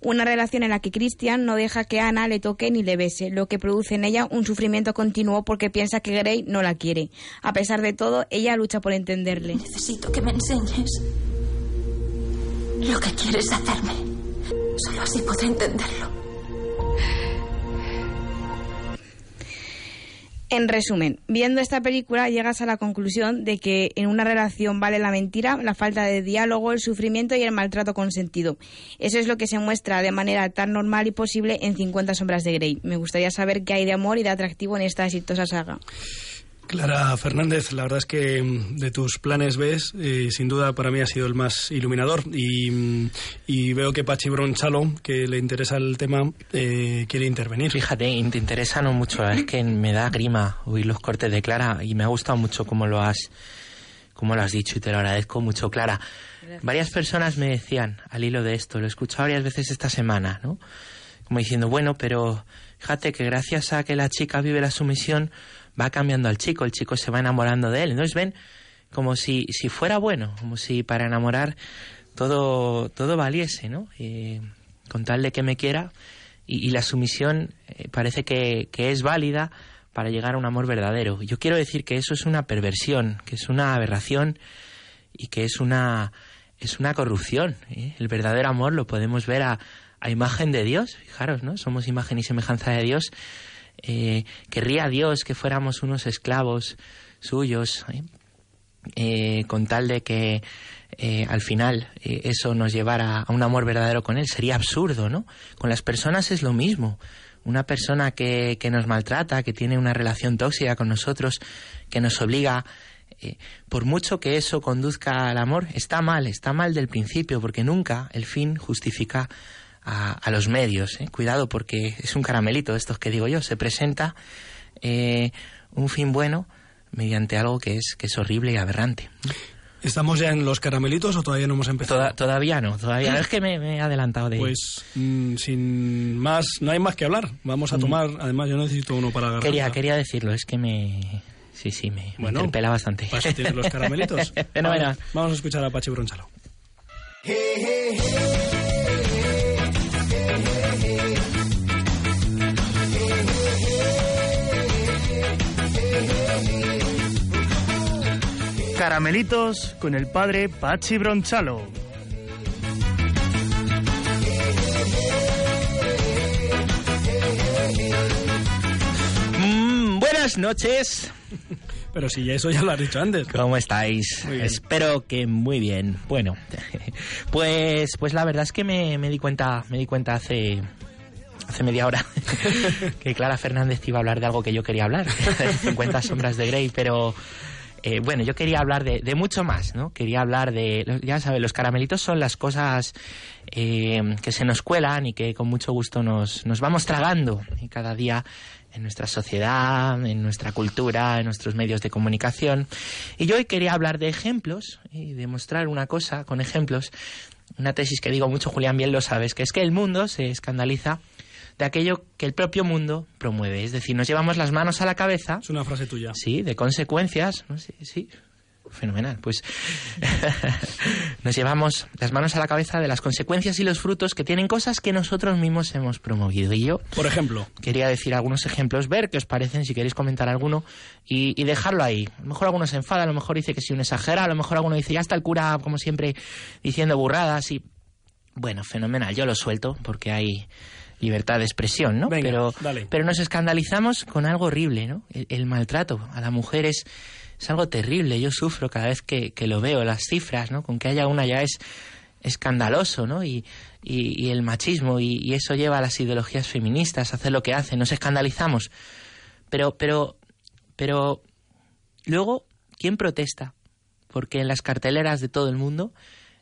Una relación en la que Christian no deja que Ana le toque ni le bese, lo que produce en ella un sufrimiento continuo porque piensa que Grey no la quiere. A pesar de todo, ella lucha por entenderle. Necesito que me enseñes lo que quieres hacerme. Solo así podré entenderlo. En resumen, viendo esta película llegas a la conclusión de que en una relación vale la mentira, la falta de diálogo, el sufrimiento y el maltrato consentido. Eso es lo que se muestra de manera tan normal y posible en 50 sombras de Grey. Me gustaría saber qué hay de amor y de atractivo en esta exitosa saga. Clara Fernández, la verdad es que mm, de tus planes ves, eh, sin duda para mí ha sido el más iluminador y, mm, y veo que Pachi Bronchalo, que le interesa el tema, eh, quiere intervenir. Fíjate, te interesa no mucho, es que me da grima oír los cortes de Clara y me ha gustado mucho cómo lo has, cómo lo has dicho y te lo agradezco mucho, Clara. Varias personas me decían al hilo de esto, lo he escuchado varias veces esta semana, ¿no? Como diciendo, bueno, pero fíjate que gracias a que la chica vive la sumisión, va cambiando al chico, el chico se va enamorando de él. Entonces ven como si, si fuera bueno, como si para enamorar todo, todo valiese, ¿no? Eh, con tal de que me quiera y, la sumisión eh, parece que, que es válida para llegar a un amor verdadero. Yo quiero decir que eso es una perversión, que es una aberración y que es una es una corrupción. ¿eh? El verdadero amor lo podemos ver a, a imagen de Dios, fijaros, ¿no? Somos imagen y semejanza de Dios. Eh, querría Dios que fuéramos unos esclavos suyos, ¿eh? Eh, con tal de que eh, al final eso nos llevara a un amor verdadero con Él. Sería absurdo, ¿no? Con las personas es lo mismo. Una persona que, que nos maltrata, que tiene una relación tóxica con nosotros, que nos obliga por mucho que eso conduzca al amor, está mal, está mal del principio, porque nunca el fin justifica a, a los medios. ¿eh? Cuidado, porque es un caramelito de estos que digo yo. Se presenta eh, un fin bueno mediante algo que es, que es horrible y aberrante. ¿Estamos ya en los caramelitos o todavía no hemos empezado? Toda- todavía no, todavía no. Es que me, me he adelantado de... Pues mm, sin más, no hay más que hablar. Vamos a tomar, además yo necesito uno para la garganta. quería, quería decirlo, es que me... Sí, sí, me, me Bueno, interpela bastante. Para eso tienes los caramelitos. Fenomenal. Vamos, vamos a escuchar a Pachi Bronchalo. Caramelitos con el padre Pachi Bronchalo. Mm, buenas noches. Pero si eso ya lo has dicho antes. ¿Cómo estáis? Espero que muy bien. Bueno, pues, pues la verdad es que me, me di cuenta, me di cuenta hace hace media hora que Clara Fernández iba a hablar de algo que yo quería hablar, de 50 sombras de Grey, pero Eh, bueno, yo quería hablar de, de mucho más, ¿no? Quería hablar de, ya sabes, los caramelitos son las cosas eh, que se nos cuelan y que con mucho gusto nos, nos vamos tragando y cada día en nuestra sociedad, en nuestra cultura, en nuestros medios de comunicación. Y yo hoy quería hablar de ejemplos y demostrar una cosa con ejemplos, una tesis que digo mucho, Julián, bien lo sabes, que es que el mundo se escandaliza de aquello que el propio mundo promueve. Es decir, nos llevamos las manos a la cabeza. Es una frase tuya. Sí, de consecuencias. ¿no? Sí, sí, fenomenal. Pues nos llevamos las manos a la cabeza de las consecuencias y los frutos que tienen cosas que nosotros mismos hemos promovido. Y yo, por ejemplo, quería decir algunos ejemplos, ver qué os parecen, si queréis comentar alguno y, y dejarlo ahí. A lo mejor alguno se enfada, a lo mejor dice que si un exagera, a lo mejor alguno dice ya está el cura, como siempre, diciendo burradas y bueno, fenomenal. Yo lo suelto porque hay libertad de expresión, ¿no? Venga, pero, dale. pero nos escandalizamos con algo horrible, ¿no? El, el maltrato a la mujer es, es algo terrible. Yo sufro cada vez que, que, lo veo, las cifras, ¿no? Con que haya una ya es escandaloso, ¿no? Y, y, y el machismo, y, y, eso lleva a las ideologías feministas a hacer lo que hacen, nos escandalizamos. Pero, pero, pero, luego, ¿quién protesta? Porque en las carteleras de todo el mundo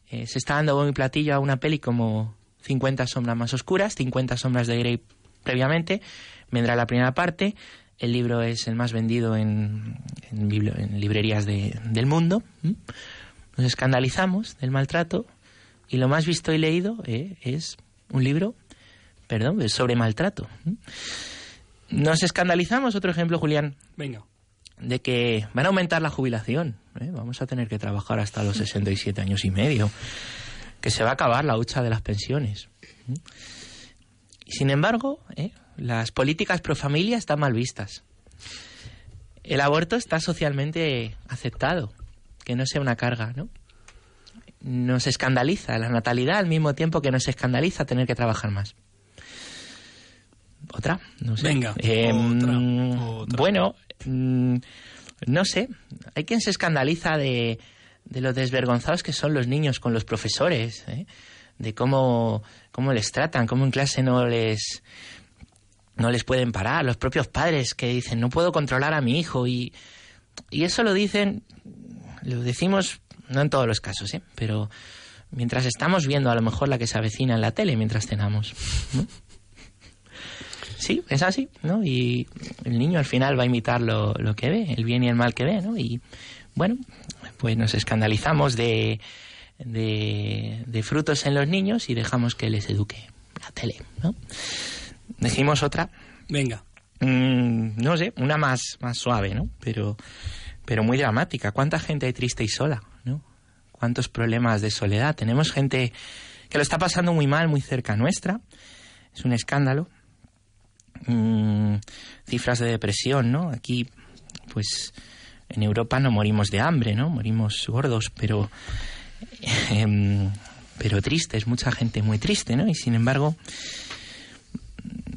eh, se está dando buen platillo a una peli como 50 sombras más oscuras, 50 sombras de Grey previamente, vendrá la primera parte, el libro es el más vendido en, en, en librerías de, del mundo, nos escandalizamos del maltrato y lo más visto y leído eh, es un libro, perdón, sobre maltrato. Nos escandalizamos, otro ejemplo, Julián. Venga. De que van a aumentar la jubilación. ¿eh? Vamos a tener que trabajar hasta los 67 años y medio que se va a acabar la hucha de las pensiones. Y sin embargo, ¿eh? las políticas pro familia están mal vistas. El aborto está socialmente aceptado, que no sea una carga, ¿no? Nos escandaliza la natalidad al mismo tiempo que nos escandaliza tener que trabajar más. ¿Otra? No sé. Venga, eh, otra, otra. Bueno, mm, no sé. Hay quien se escandaliza de, de lo desvergonzados que son los niños con los profesores, ¿eh? de cómo, cómo les tratan, cómo en clase no les no les pueden parar, los propios padres que dicen no puedo controlar a mi hijo y, y eso lo dicen, lo decimos no en todos los casos, ¿eh? pero mientras estamos viendo a lo mejor la que se avecina en la tele mientras cenamos. Sí, es así, ¿no? Y el niño al final va a imitar lo, lo que ve, el bien y el mal que ve, ¿no? Y bueno, pues nos escandalizamos de, de, de, frutos en los niños y dejamos que les eduque la tele, ¿no? Decimos otra. Venga. Mm, no sé, una más, más suave, ¿no? Pero, pero muy dramática. ¿Cuánta gente hay triste y sola, ¿no? ¿Cuántos problemas de soledad? Tenemos gente que lo está pasando muy mal, muy cerca nuestra. Es un escándalo. Mm, cifras de depresión, ¿no? Aquí, pues en Europa no morimos de hambre, ¿no? Morimos gordos, pero eh, pero tristes, mucha gente muy triste, ¿no? Y sin embargo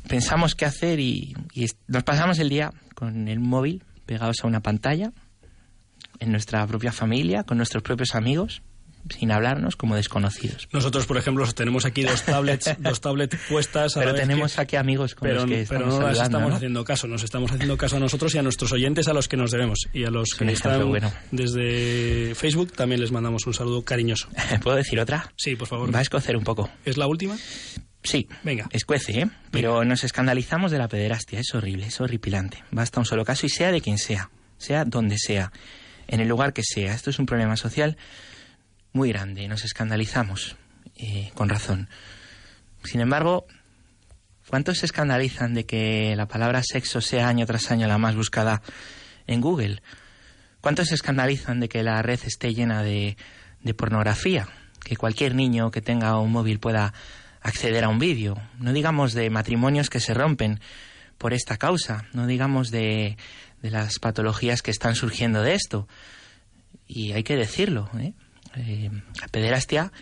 pensamos qué hacer y, y, nos pasamos el día con el móvil pegados a una pantalla en nuestra propia familia, con nuestros propios amigos sin hablarnos como desconocidos. Nosotros, por ejemplo, tenemos aquí dos tablets, dos tablets puestas. A pero tenemos que, aquí amigos con pero, los que pero no las estamos ¿no? haciendo caso. Nos estamos haciendo caso a nosotros y a nuestros oyentes a los que nos debemos y a los que están bueno. desde Facebook también les mandamos un saludo cariñoso. ¿Puedo decir otra? Sí, por favor. Va a escocer un poco. ¿Es la última? Sí, venga. Escuece, ¿eh? Pero nos escandalizamos de la pederastia, es horrible, es horripilante. Basta un solo caso y sea de quien sea, sea donde sea, en el lugar que sea. Esto es un problema social muy grande, nos escandalizamos, eh, con razón. Sin embargo, ¿cuántos se escandalizan de que la palabra sexo sea año tras año la más buscada en Google? ¿Cuántos se escandalizan de que la red esté llena de, de pornografía? Que cualquier niño que tenga un móvil pueda acceder a un vídeo. No digamos de matrimonios que se rompen por esta causa, no digamos de, de las patologías que están surgiendo de esto. Y hay que decirlo, ¿eh? Eh, la pederastia,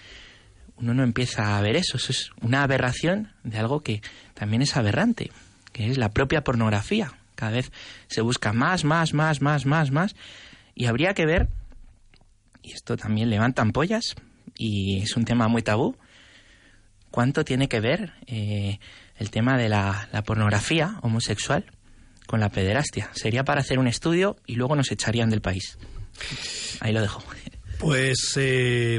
uno no empieza a ver eso. Eso es una aberración de algo que también es aberrante, que es la propia pornografía. Cada vez se busca más, más, más, más, más, más. Y habría que ver, y esto también levanta ampollas, y es un tema muy tabú, cuánto tiene que ver eh, el tema de la, la pornografía homosexual con la pederastia. Sería para hacer un estudio y luego nos echarían del país. Ahí lo dejo. Pues, eh,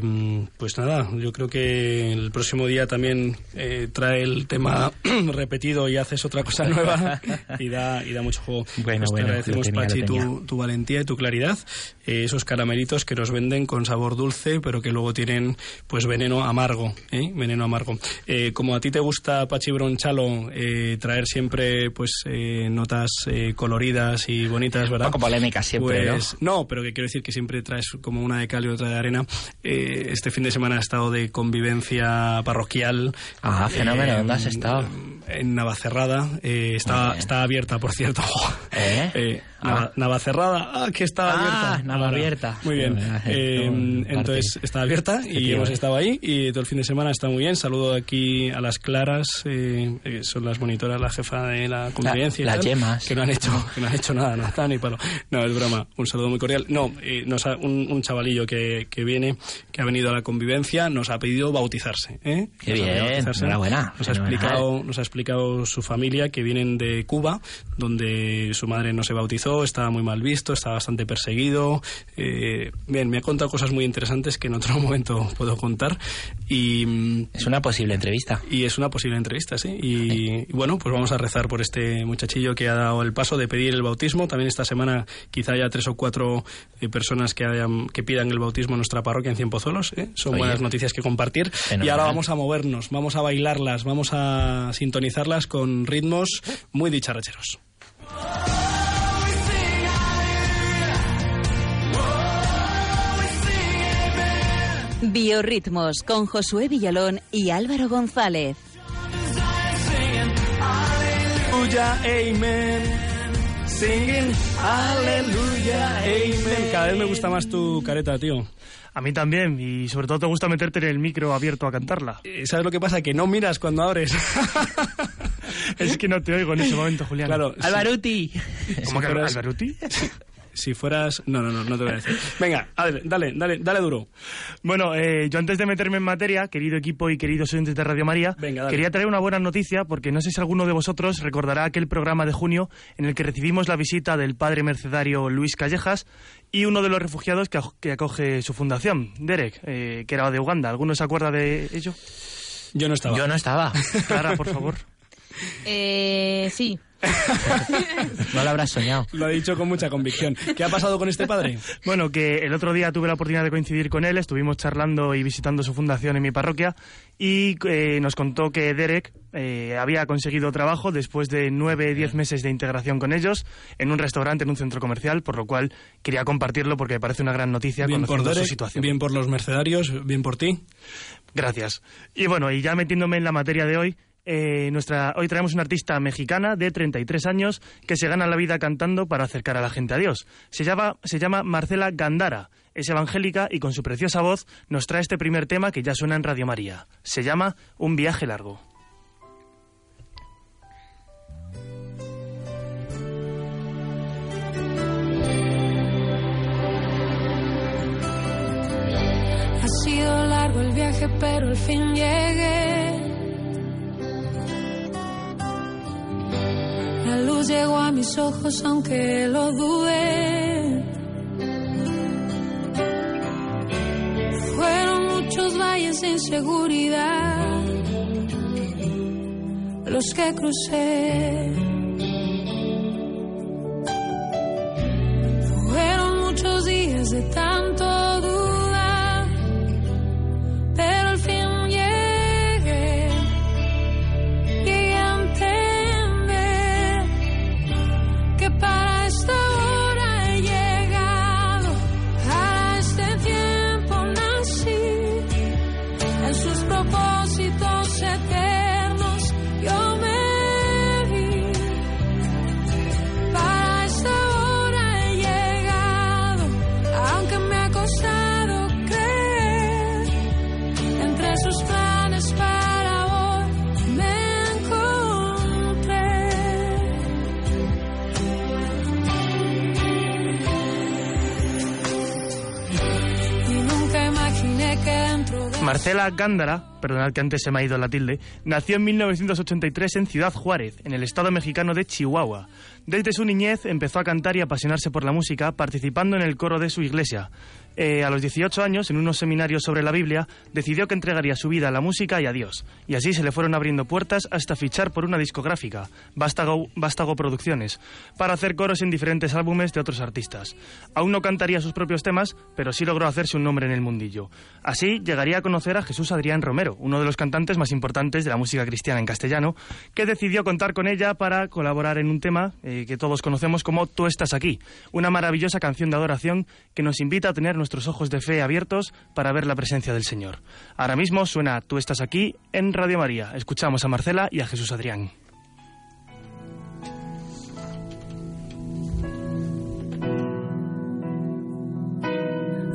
pues nada, yo creo que el próximo día también eh, trae el tema repetido y haces otra cosa nueva y da, y da mucho juego. Bueno, Pues bueno, te agradecemos, tenía, Pachi, tu, tu valentía y tu claridad. Eh, esos caramelitos que nos venden con sabor dulce, pero que luego tienen pues veneno amargo. ¿eh? Veneno amargo. Eh, como a ti te gusta, Pachi Bronchalo, eh, traer siempre pues eh, notas eh, coloridas y bonitas, ¿verdad? Un poco polémica siempre, Pues, ¿no? pero que quiero decir que siempre traes como una de cal de arena. Eh, este fin de semana ha estado de convivencia parroquial. Ah, fenómeno. ¿Dónde has estado? En Navacerrada. Eh, está, Eh. está abierta, por cierto. ¿Eh? Eh, Nava- Navacerrada. Ah, que está Ah, abierta. Navaabierta. Muy bien. Eh, Eh, entonces está abierta y hemos eh. estado ahí y todo el fin de semana está muy bien. Saludo aquí a las Claras, eh, que son las monitoras, la jefa de la convivencia. y las yemas. Que no han hecho, que no han hecho nada, no está ni palo. No, es broma. Un saludo muy cordial. No, eh, nos un, un chavalillo que, que viene, que ha venido a la convivencia, nos ha pedido bautizarse. ¿eh? Qué Nos bien, bautizarse. enhorabuena, Nos ha, explicado, nos ha explicado su familia que vienen de Cuba, donde su madre no se bautizó, estaba muy mal visto, estaba bastante perseguido. Eh, bien, me ha contado cosas muy interesantes que en otro momento puedo contar. Y, mm, Es una posible entrevista. y es una posible entrevista, sí. Y, y bueno, pues vamos a rezar por este muchachillo que ha dado el paso de pedir el bautismo. También esta semana quizá haya tres o cuatro eh, personas que, hayan, que pidan el bautismo en nuestra parroquia en Cienpozuelos. ¿eh? Son Oye. buenas noticias que compartir. Y ahora vamos a movernos, vamos a bailarlas, vamos a sintonizarlas con ritmos muy dicharracheros. Biorritmos con Josué Villalón y Álvaro González. Aleluya, amen. Singing, aleluya, amen. Cada vez me gusta más tu careta, tío. A mí también, y sobre todo te gusta meterte en el micro abierto a cantarla. Eh, ¿Sabes lo que pasa? Que no miras cuando abres. Es que no te oigo en ese momento, Julián. Claro, sí. Alvaruti. ¿Cómo que Alvaruti? Si fueras... No, no, no, no te voy a decir. Venga, dale, dale, dale, dale duro. Bueno, eh, yo antes de meterme en materia, querido equipo y queridos oyentes de Radio María, Venga, quería traer una buena noticia porque no sé si alguno de vosotros recordará aquel programa de junio en el que recibimos la visita del padre mercedario Luis Callejas y uno de los refugiados que acoge su fundación, Derek, eh, que era de Uganda. ¿Alguno se acuerda de ello? Yo no estaba. Yo no estaba. Clara, por favor. Eh, sí. No lo habrás soñado. Lo ha dicho con mucha convicción. ¿Qué ha pasado con este padre? Bueno, que el otro día tuve la oportunidad de coincidir con él, estuvimos charlando y visitando su fundación en mi parroquia y eh, nos contó que Derek eh, había conseguido trabajo después de nueve, diez meses de integración con ellos en un restaurante, en un centro comercial, por lo cual quería compartirlo porque me parece una gran noticia Bien por conociendo su Derek, situación. bien por los mercenarios, bien por ti. Gracias. Y bueno, y ya metiéndome en la materia de hoy, eh, nuestra, hoy traemos una artista mexicana de 33 años que se gana la vida cantando para acercar a la gente a Dios. Se llama, se llama Marcela Gandara. Es evangélica y con su preciosa voz nos trae este primer tema que ya suena en Radio María. Se llama Un viaje largo. Ha sido largo el viaje, pero al fin llegué. La luz llegó a mis ojos, aunque lo dudé. Fueron muchos valles de inseguridad los que crucé. Fueron muchos días de tanto dudar, pero Gándara perdonad que antes se me ha ido la tilde, nació en 1983 en Ciudad Juárez, en el estado mexicano de Chihuahua. Desde su niñez empezó a cantar y apasionarse por la música, participando en el coro de su iglesia. Eh, a los 18 años, en unos seminarios sobre la Biblia, decidió que entregaría su vida a la música y a Dios. Y así se le fueron abriendo puertas hasta fichar por una discográfica, Vástago, Producciones, para hacer coros en diferentes álbumes de otros artistas. Aún no cantaría sus propios temas, pero sí logró hacerse un nombre en el mundillo. Así llegaría a conocer a Jesús Adrián Romero, uno de los cantantes más importantes de la música cristiana en castellano, que decidió contar con ella para colaborar en un tema eh, que todos conocemos como Tú estás aquí, una maravillosa canción de adoración que nos invita a tener nuestros ojos de fe abiertos para ver la presencia del Señor. Ahora mismo suena Tú estás aquí en Radio María. Escuchamos a Marcela y a Jesús Adrián.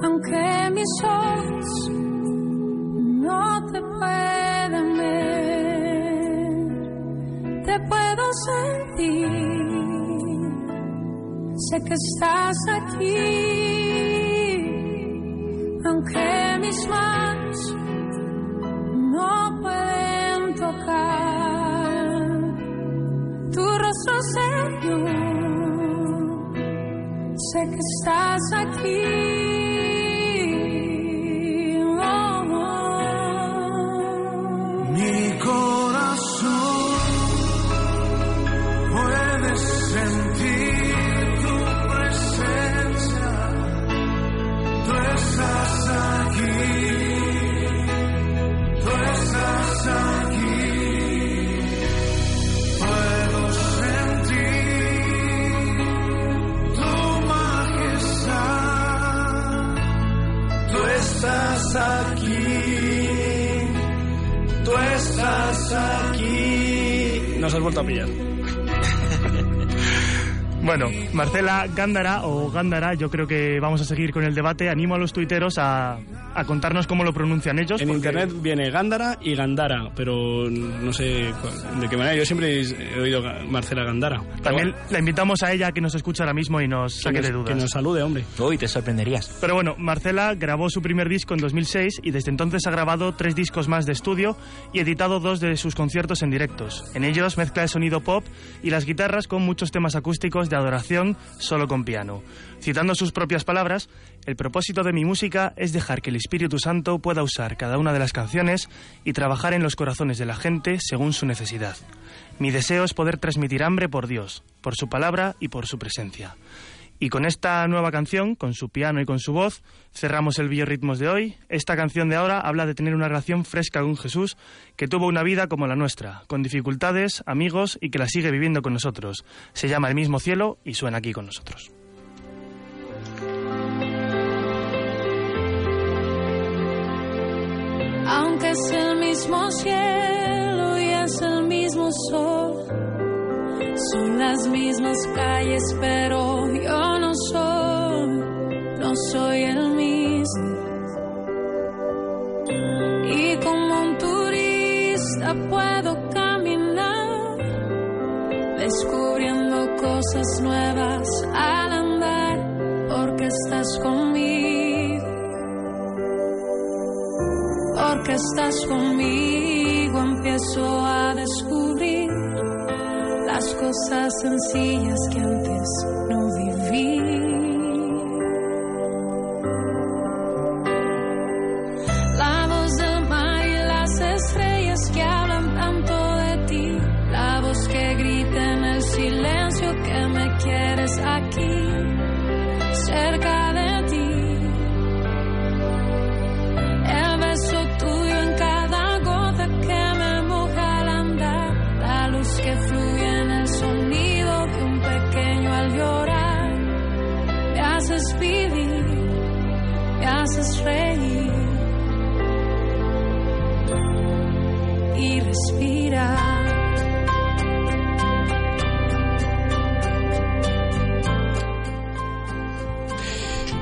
aunque mis ojos no te pueden ver, te puedo sentir. Sé que estás aquí, aunque mis manos no pueden tocar tu rostro, Señor. Sé que estás aquí. Vuelto a pillar. Bueno, Marcela Gándara o Gándara, yo creo que vamos a seguir con el debate. Animo a los tuiteros a, a contarnos cómo lo pronuncian ellos. En porque- internet viene Gándara y Gandara, pero no sé de qué manera. Yo siempre he oído Marcela Gandara. También la invitamos a ella que nos escucha ahora mismo y nos que saque nos, de dudas. que nos salude, hombre. Uy, te sorprenderías. Pero bueno, Marcela grabó su primer disco en 2006 y desde entonces ha grabado tres discos más de estudio y editado dos de sus conciertos en directos. En ellos mezcla el sonido pop y las guitarras con muchos temas acústicos de adoración solo con piano. Citando sus propias palabras, el propósito de mi música es dejar que el Espíritu Santo pueda usar cada una de las canciones y trabajar en los corazones de la gente según su necesidad. Mi deseo es poder transmitir hambre por Dios, por su palabra y por su presencia. Y con esta nueva canción, con su piano y con su voz, cerramos el Biorritmos de hoy. Esta canción de ahora habla de tener una relación fresca con Jesús que tuvo una vida como la nuestra, con dificultades, amigos y que la sigue viviendo con nosotros. Se llama El mismo cielo y suena aquí con nosotros. Aunque es el mismo cielo y es el mismo sol, son las mismas calles, pero yo no soy, no soy el mismo. Y como un turista puedo caminar, descubriendo cosas nuevas al andar, porque estás conmigo. Porque estás conmigo, empiezo a descubrir las cosas sencillas que antes no viví. La voz del mar y las estrellas que hablan tanto de ti, la voz que grita en el silencio que me quieres aquí,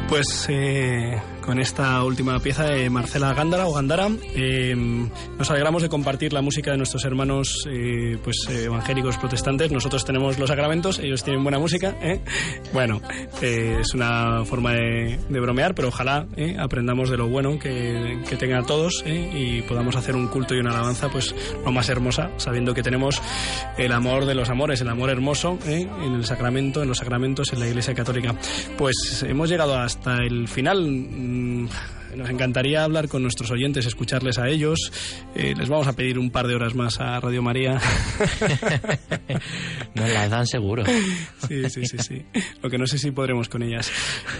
Pues eh, con esta última pieza de Marcela Gándara o Gandara. Eh, nos alegramos de compartir la música de nuestros hermanos eh, pues eh, evangélicos protestantes. Nosotros tenemos los sacramentos, ellos tienen buena música. ¿eh? Bueno, eh, es una forma de, de bromear, pero ojalá aprendamos de lo bueno que, que tengan todos y podamos hacer un culto y una alabanza pues lo más hermosa, sabiendo que tenemos el amor de los amores, el amor hermoso en el sacramento, en los sacramentos, en la Iglesia Católica. Pues hemos llegado hasta el final. Mm, Nos encantaría hablar con nuestros oyentes, escucharles a ellos. Eh, les vamos a pedir un par de horas más a Radio María. Nos las dan seguro. Sí, sí, sí, sí. Lo que no sé si podremos con ellas.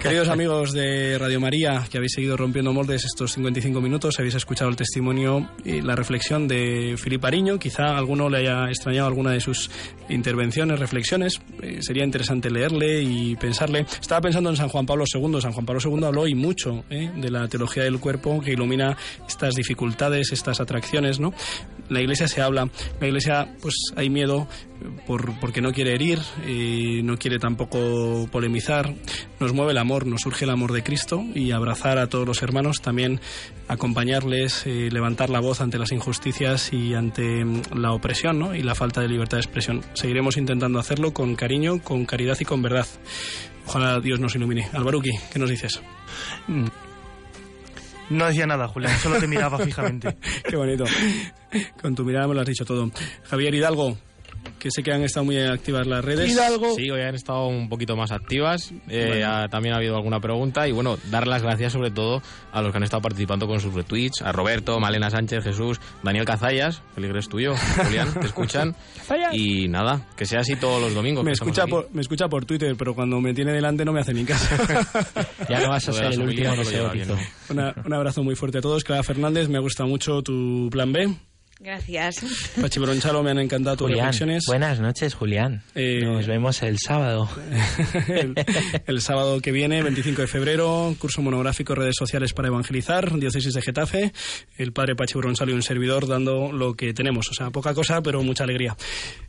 Queridos amigos de Radio María, que habéis seguido rompiendo moldes estos 55 minutos, habéis escuchado el testimonio y la reflexión de Filipe Ariño. Quizá alguno le haya extrañado alguna de sus intervenciones, reflexiones. Eh, sería interesante leerle y pensarle. Estaba pensando en San Juan Pablo II. San Juan Pablo II habló y mucho eh, de la teología del cuerpo que ilumina estas dificultades, estas atracciones, ¿no? La Iglesia se habla, la Iglesia, pues hay miedo por, porque no quiere herir, no quiere tampoco polemizar. Nos mueve el amor, nos surge el amor de Cristo y abrazar a todos los hermanos, también acompañarles, eh, levantar la voz ante las injusticias y ante mm, la opresión ¿no? y la falta de libertad de expresión. Seguiremos intentando hacerlo con cariño, con caridad y con verdad. Ojalá Dios nos ilumine. Albaruki, ¿qué nos dices? No decía nada, Julián, solo te miraba fijamente. Qué bonito. Con tu mirada me lo has dicho todo. Javier Hidalgo, que sé que han estado muy activas las redes. Sí, hoy han estado un poquito más activas. Eh, ha- también ha habido alguna pregunta. Y bueno, dar las gracias sobre todo a los que han estado participando con sus retweets. A Roberto, Malena Sánchez, Jesús, Daniel Cazallas. Feliz es tuyo. Julián, te escuchan. y nada, que sea así todos los domingos. Me escucha, por, me escucha por Twitter, pero cuando me tiene delante no me hace ni caso. Ya no vas a ser el último que se. Una- un abrazo muy fuerte a todos. Clara Fernández, me gusta mucho tu plan B. Gracias. Pachi Bronchalo, me han encantado tus Julián, reflexiones. buenas noches, Julián. Eh, Nos vemos el sábado. el, el sábado que viene, 25 de febrero, curso monográfico Redes Sociales para Evangelizar, Diócesis de Getafe, el padre Pachi Bronsalo y un servidor dando lo que tenemos, o sea, poca cosa, pero mucha alegría.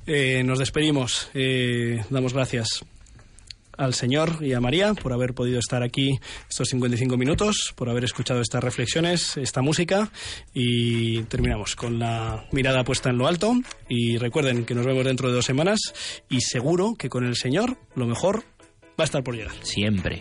Eh, nos despedimos, eh, damos gracias al Señor y a María por haber podido estar aquí estos 55 minutos, por haber escuchado estas reflexiones, esta música y terminamos con la mirada puesta en lo alto y recuerden que nos vemos dentro de dos semanas y seguro que con el Señor lo mejor va a estar por llegar. Siempre.